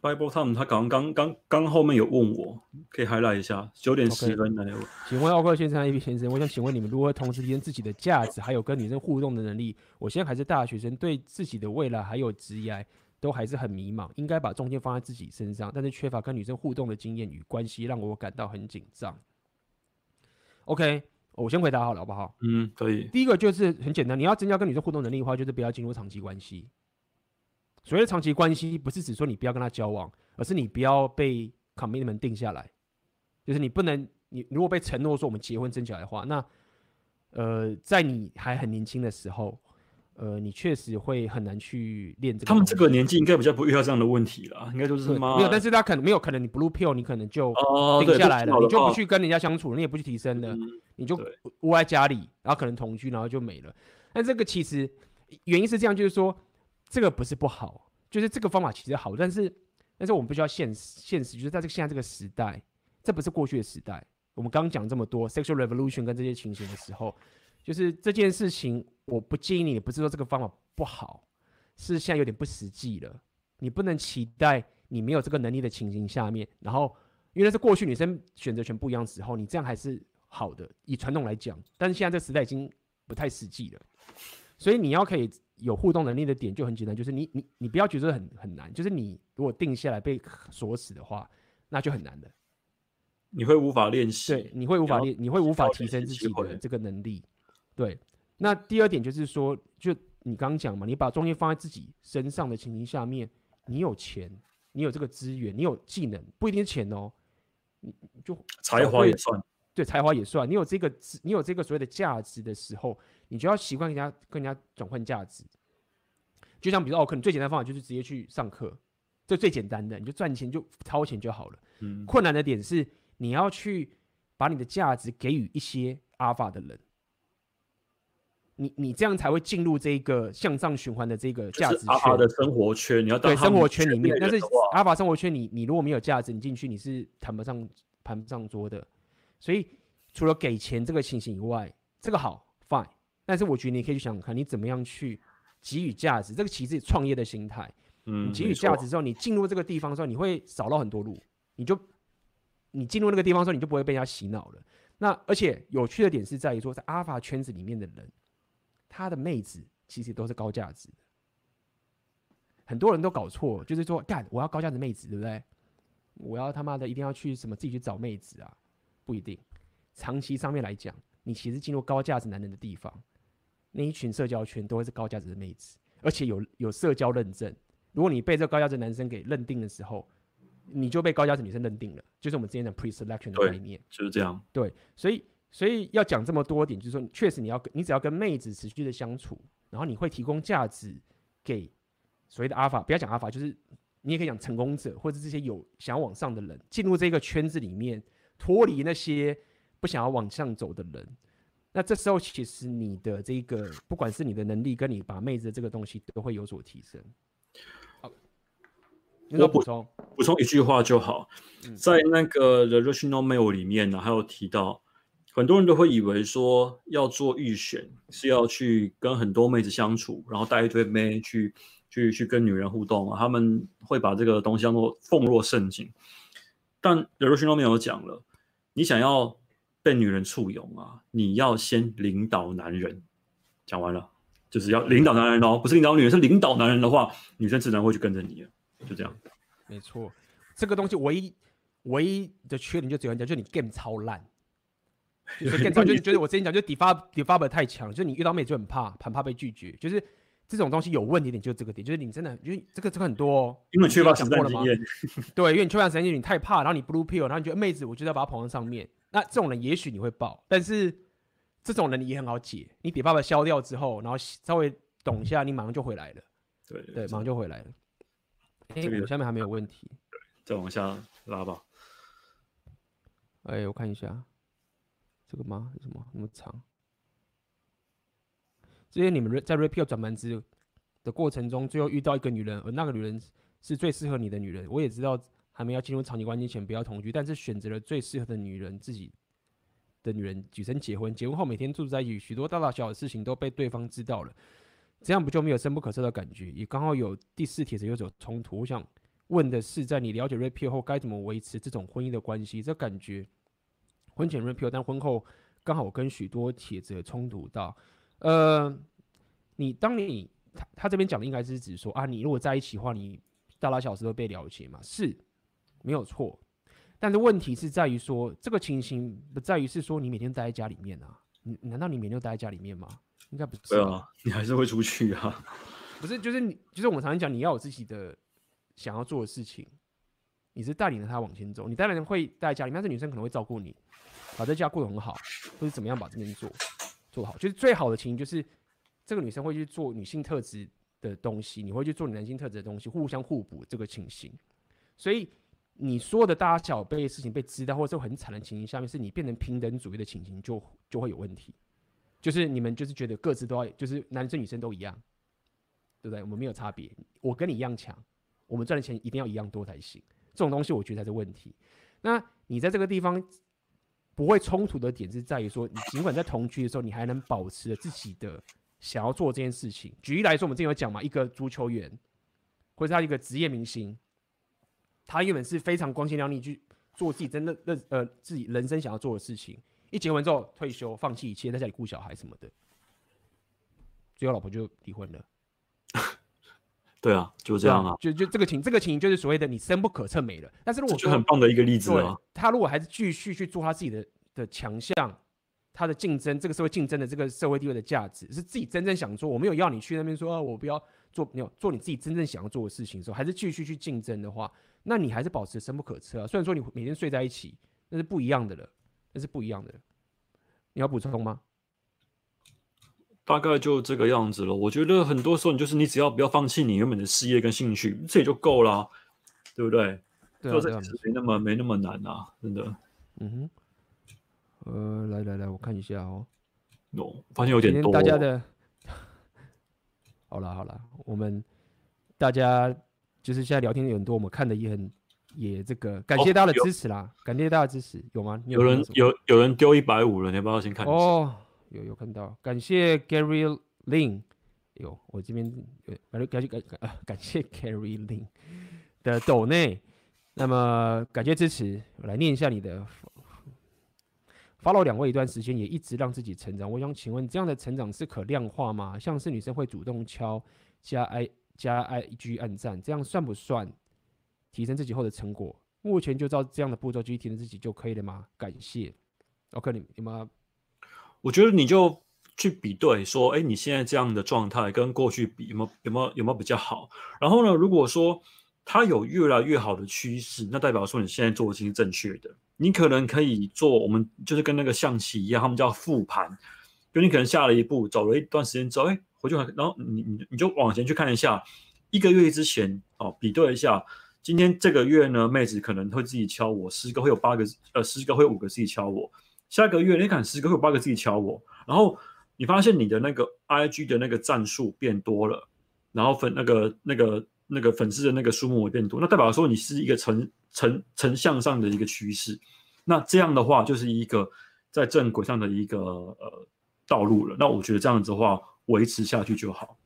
Bible Tom，他刚刚刚刚后面有问我，可以 highlight 一下，九点十分的那个。请问奥克先生、A B 先生，我想请问你们如何同时提升自己的价值，还有跟女生互动的能力？我现在还是大学生，对自己的未来还有职业都还是很迷茫，应该把重心放在自己身上，但是缺乏跟女生互动的经验与关系，让我感到很紧张。OK。我先回答好了，好不好？嗯，可以。第一个就是很简单，你要增加跟女生互动能力的话，就是不要进入长期关系。所谓的长期关系，不是指说你不要跟她交往，而是你不要被 commitment 定下来，就是你不能，你如果被承诺说我们结婚生小孩的话，那呃，在你还很年轻的时候，呃，你确实会很难去练这个。他们这个年纪应该比较不遇到这样的问题了，应该都是妈没有，但是他可能没有，可能你 blue pill，你可能就定下来了，哦、你就不去跟人家相处，你也不去提升了，嗯、你就窝在家里，然后可能同居，然后就没了。但这个其实原因是这样，就是说这个不是不好，就是这个方法其实好，但是但是我们必须要现实，现实就是在这个现在这个时代，这不是过去的时代。我们刚刚讲这么多 sexual revolution 跟这些情形的时候。就是这件事情，我不建议你，不是说这个方法不好，是现在有点不实际了。你不能期待你没有这个能力的情形下面，然后因为那是过去女生选择权不一样的时候，你这样还是好的。以传统来讲，但是现在这个时代已经不太实际了。所以你要可以有互动能力的点就很简单，就是你你你不要觉得很很难，就是你如果定下来被锁死的话，那就很难的。你会无法练习，对，你会无法练，你会无法提升自己的这个能力。对，那第二点就是说，就你刚刚讲嘛，你把重心放在自己身上的情形下面，你有钱，你有这个资源，你有技能，不一定是钱哦，你就才华也算，对，才华也算。你有这个，你有这个所谓的价值的时候，你就要习惯跟人家跟人家转换价值。就像比如说，哦，可能最简单的方法就是直接去上课，这最简单的，你就赚钱就掏钱就好了。嗯，困难的点是你要去把你的价值给予一些阿尔法的人。你你这样才会进入这个向上循环的这个价值圈。阿法的生活圈，你要对生活圈里面，但是阿法生活圈，你你如果没有价值，你进去你是谈不上盘不上桌的。所以除了给钱这个情形以外，这个好 fine，但是我觉得你可以去想想看，你怎么样去给予价值。这个其实是创业的心态。嗯，你给予价值之后，你进入这个地方之后，你会少到很多路。你就你进入那个地方之后，你就不会被人家洗脑了。那而且有趣的点是在于说，在阿法圈子里面的人。他的妹子其实都是高价值的，很多人都搞错，就是说干我要高价值妹子，对不对？我要他妈的一定要去什么自己去找妹子啊？不一定，长期上面来讲，你其实进入高价值男人的地方，那一群社交圈都会是高价值的妹子，而且有有社交认证。如果你被这个高价值男生给认定的时候，你就被高价值女生认定了，就是我们之前的 pre-selection 的概念，就是这样。对，所以。所以要讲这么多点，就是说，确实你要，你只要跟妹子持续的相处，然后你会提供价值给所谓的阿法，不要讲阿法，就是你也可以讲成功者，或者这些有想要往上的人，进入这个圈子里面，脱离那些不想要往上走的人。那这时候其实你的这个，不管是你的能力，跟你把妹子的这个东西，都会有所提升。好，你说补充补充一句话就好，在那个 The Rational Male 里面呢，还有提到。很多人都会以为说要做预选是要去跟很多妹子相处，然后带一堆妹去去去跟女人互动，他们会把这个东西当做奉若圣经。但有的训练没有讲了，你想要被女人簇拥啊，你要先领导男人。讲完了，就是要领导男人哦，不是领导女人，是领导男人的话，女生自然会去跟着你。就这样。没错，这个东西唯一唯一的缺点就只有讲，就你 game 超烂。就是更早就觉得我之前讲，就 default default 太强，就是你遇到妹就很怕，很怕被拒绝。就是这种东西有问题点，就是这个点，就是你真的，因为这个这个很多、哦，因为缺乏实战经验。对，因为你缺乏实战经验，你太怕，然后你 blue pill，然后你觉得妹子，我就要把她捧在上面。那这种人也许你会爆，但是这种人你也很好解，你 default 消掉之后，然后稍微懂一下，你马上就回来了。对对，马上就回来了。哎、欸，我下面还没有问题，再往下拉吧。哎、欸，我看一下。这个吗？什么那么长？这些你们在 repeal 转盘子的过程中，最后遇到一个女人，而那个女人是最适合你的女人。我也知道，还没要进入长期关系前不要同居，但是选择了最适合的女人，自己的女人举身结婚，结婚后每天住在一起，许多大大小小的事情都被对方知道了，这样不就没有深不可测的感觉？也刚好有第四帖子有所冲突。我想问的是，在你了解 repeal 后，该怎么维持这种婚姻的关系？这感觉。婚前 repeal，但婚后刚好跟许多帖子冲突到，呃，你当你他他这边讲的应该是指说啊，你如果在一起的话，你大大小事都被了解嘛，是没有错，但是问题是在于说，这个情形不在于是说你每天待在家里面啊，你难道你每天都待在家里面吗？应该不是，对啊，你还是会出去啊，不是，就是你，就是我们常常讲，你要有自己的想要做的事情，你是带领着他往前走，你当然会待在家里面，但是女生可能会照顾你。把这家过得很好，或者怎么样把这边做做好，就是最好的情形就是这个女生会去做女性特质的东西，你会去做你男性特质的东西，互相互补这个情形。所以你说的大小被事情被知道，或者是很惨的情形下面，是你变成平等主义的情形，就就会有问题。就是你们就是觉得各自都要，就是男生女生都一样，对不对？我们没有差别，我跟你一样强，我们赚的钱一定要一样多才行。这种东西我觉得才是问题。那你在这个地方不会冲突的点是在于说，你尽管在同居的时候，你还能保持自己的想要做这件事情。举例来说，我们之前有讲嘛，一个足球员或者他一个职业明星，他原本是非常光鲜亮丽去做自己真的认呃自己人生想要做的事情。一结婚之后退休，放弃一切，在家里顾小孩什么的，最后老婆就离婚了。对啊，就这样啊，就就这个情，这个情就是所谓的你深不可测没了。但是如果就很棒的一个例子啊，他如果还是继续去做他自己的的强项，他的竞争，这个社会竞争的这个社会地位的价值，是自己真正想做。我没有要你去那边说，啊，我不要做，没有做你自己真正想要做的事情的时候，还是继续去竞争的话，那你还是保持深不可测啊。虽然说你每天睡在一起，那是不一样的了。那是不一样的，你要补充吗？大概就这个样子了。我觉得很多时候，你就是你只要不要放弃你原本的事业跟兴趣，这也就够了，对不对？对啊，对啊，没那么没那么难啊，真的。嗯哼，呃，来来来，我看一下哦。喏，发现有点多。大家的，好了好了，我们大家就是现在聊天有很多，我们看的也很。也这个感谢大家的支持啦，哦、感谢大家的支持，有吗？有，有人有有人丢一百五了，你要不要先看一下？哦，有有看到，感谢 Gary Lin，有我这边感感谢感啊感谢 Gary Lin 的抖内，那么感谢支持，我来念一下你的。Follow 两位一段时间，也一直让自己成长。我想请问，这样的成长是可量化吗？像是女生会主动敲加 I 加 IG 按赞，这样算不算？提升自己后的成果，目前就照这样的步骤继续提升自己就可以了吗？感谢。OK，你你们，我觉得你就去比对，说，哎，你现在这样的状态跟过去比，有没有有没有有没有比较好？然后呢，如果说它有越来越好的趋势，那代表说你现在做的是正确的。你可能可以做，我们就是跟那个象棋一样，他们叫复盘。就你可能下了一步，走了一段时间之后，哎，回去然后你你你就往前去看一下，一个月之前哦，比对一下。今天这个月呢，妹子可能会自己敲我，十个会有八个，呃，十个会有五个自己敲我。下个月你看十个会有八个自己敲我，然后你发现你的那个 IG 的那个赞数变多了，然后粉那个那个那个粉丝的那个数目也变多，那代表说你是一个呈呈呈向上的一个趋势。那这样的话就是一个在正轨上的一个呃道路了。那我觉得这样子的话维持下去就好。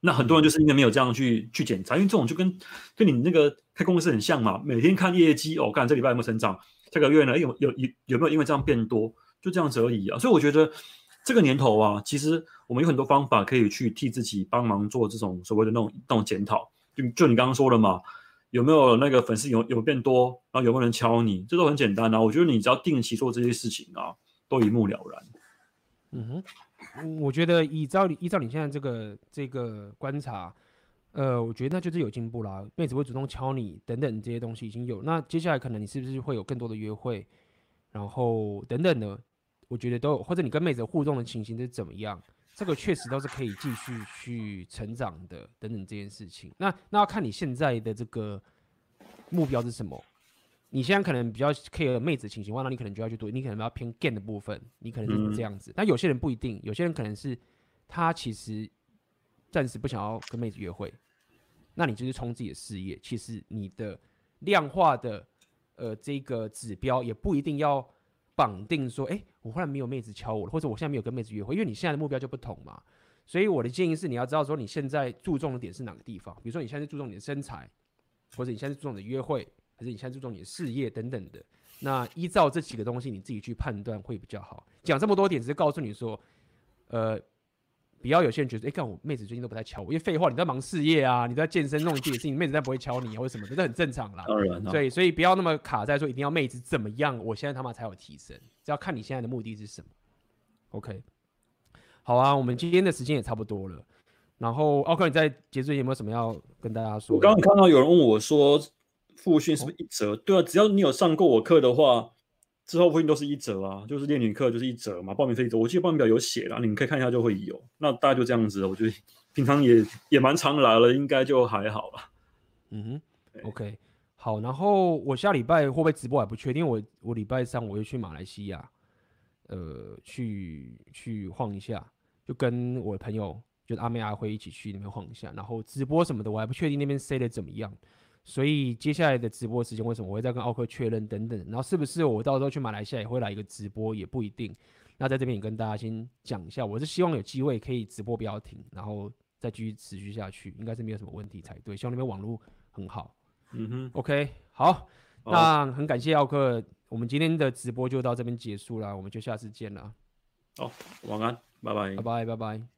那很多人就是因为没有这样去去检查，因为这种就跟跟你那个开公司很像嘛，每天看业绩哦，看这礼拜有没有成长，这个月呢有有有有没有因为这样变多，就这样子而已啊。所以我觉得这个年头啊，其实我们有很多方法可以去替自己帮忙做这种所谓的那种那种检讨。就就你刚刚说的嘛，有没有那个粉丝有有变多，然后有没有人敲你，这都很简单啊。我觉得你只要定期做这些事情啊，都一目了然。嗯哼。我觉得依照你依照你现在这个这个观察，呃，我觉得那就是有进步啦。妹子会主动敲你等等这些东西已经有。那接下来可能你是不是会有更多的约会，然后等等的，我觉得都有。或者你跟妹子互动的情形是怎么样？这个确实都是可以继续去成长的等等这件事情。那那要看你现在的这个目标是什么。你现在可能比较 care 妹子情形的话，那你可能就要去读，你可能要偏 gain 的部分，你可能是这样子。嗯、但有些人不一定，有些人可能是他其实暂时不想要跟妹子约会，那你就是冲自己的事业。其实你的量化的呃这个指标也不一定要绑定说，哎、我忽然没有妹子敲我了，或者我现在没有跟妹子约会，因为你现在的目标就不同嘛。所以我的建议是，你要知道说你现在注重的点是哪个地方。比如说你现在注重你的身材，或者你现在注重你的约会。还是你现在注重你的事业等等的，那依照这几个东西，你自己去判断会比较好。讲这么多点，只是告诉你说，呃，不要有些人觉得，哎，看我妹子最近都不太敲我，因为废话，你在忙事业啊，你在健身弄自己的事情，妹子再不会敲你啊，或者什么的，这很正常啦。当然，所以所以不要那么卡在说一定要妹子怎么样，我现在他妈才有提升，只要看你现在的目的是什么。OK，好啊，我们今天的时间也差不多了。然后奥克，你在结束有没有什么要跟大家说？我刚刚看到有人问我说。复训是不是一折？对啊，只要你有上过我课的话，之后不一定都是一折啊，就是练女课就是一折嘛，报名费一折。我记得报名表有写啦，你们可以看一下就会有。那大概就这样子，我觉得平常也也蛮常来了，应该就还好了。嗯哼，OK，好。然后我下礼拜会不会直播还不确定，我我礼拜三我会去马来西亚，呃，去去晃一下，就跟我的朋友就是阿妹阿辉一起去那边晃一下。然后直播什么的我还不确定那边塞的怎么样。所以接下来的直播时间，为什么我会再跟奥克确认等等，然后是不是我到时候去马来西亚也会来一个直播，也不一定。那在这边也跟大家先讲一下，我是希望有机会可以直播不要停，然后再继续持续下去，应该是没有什么问题才对。希望那边网络很好。嗯哼，OK，好，那很感谢奥克，我们今天的直播就到这边结束了，我们就下次见了。好，晚安，拜拜，拜拜，拜拜。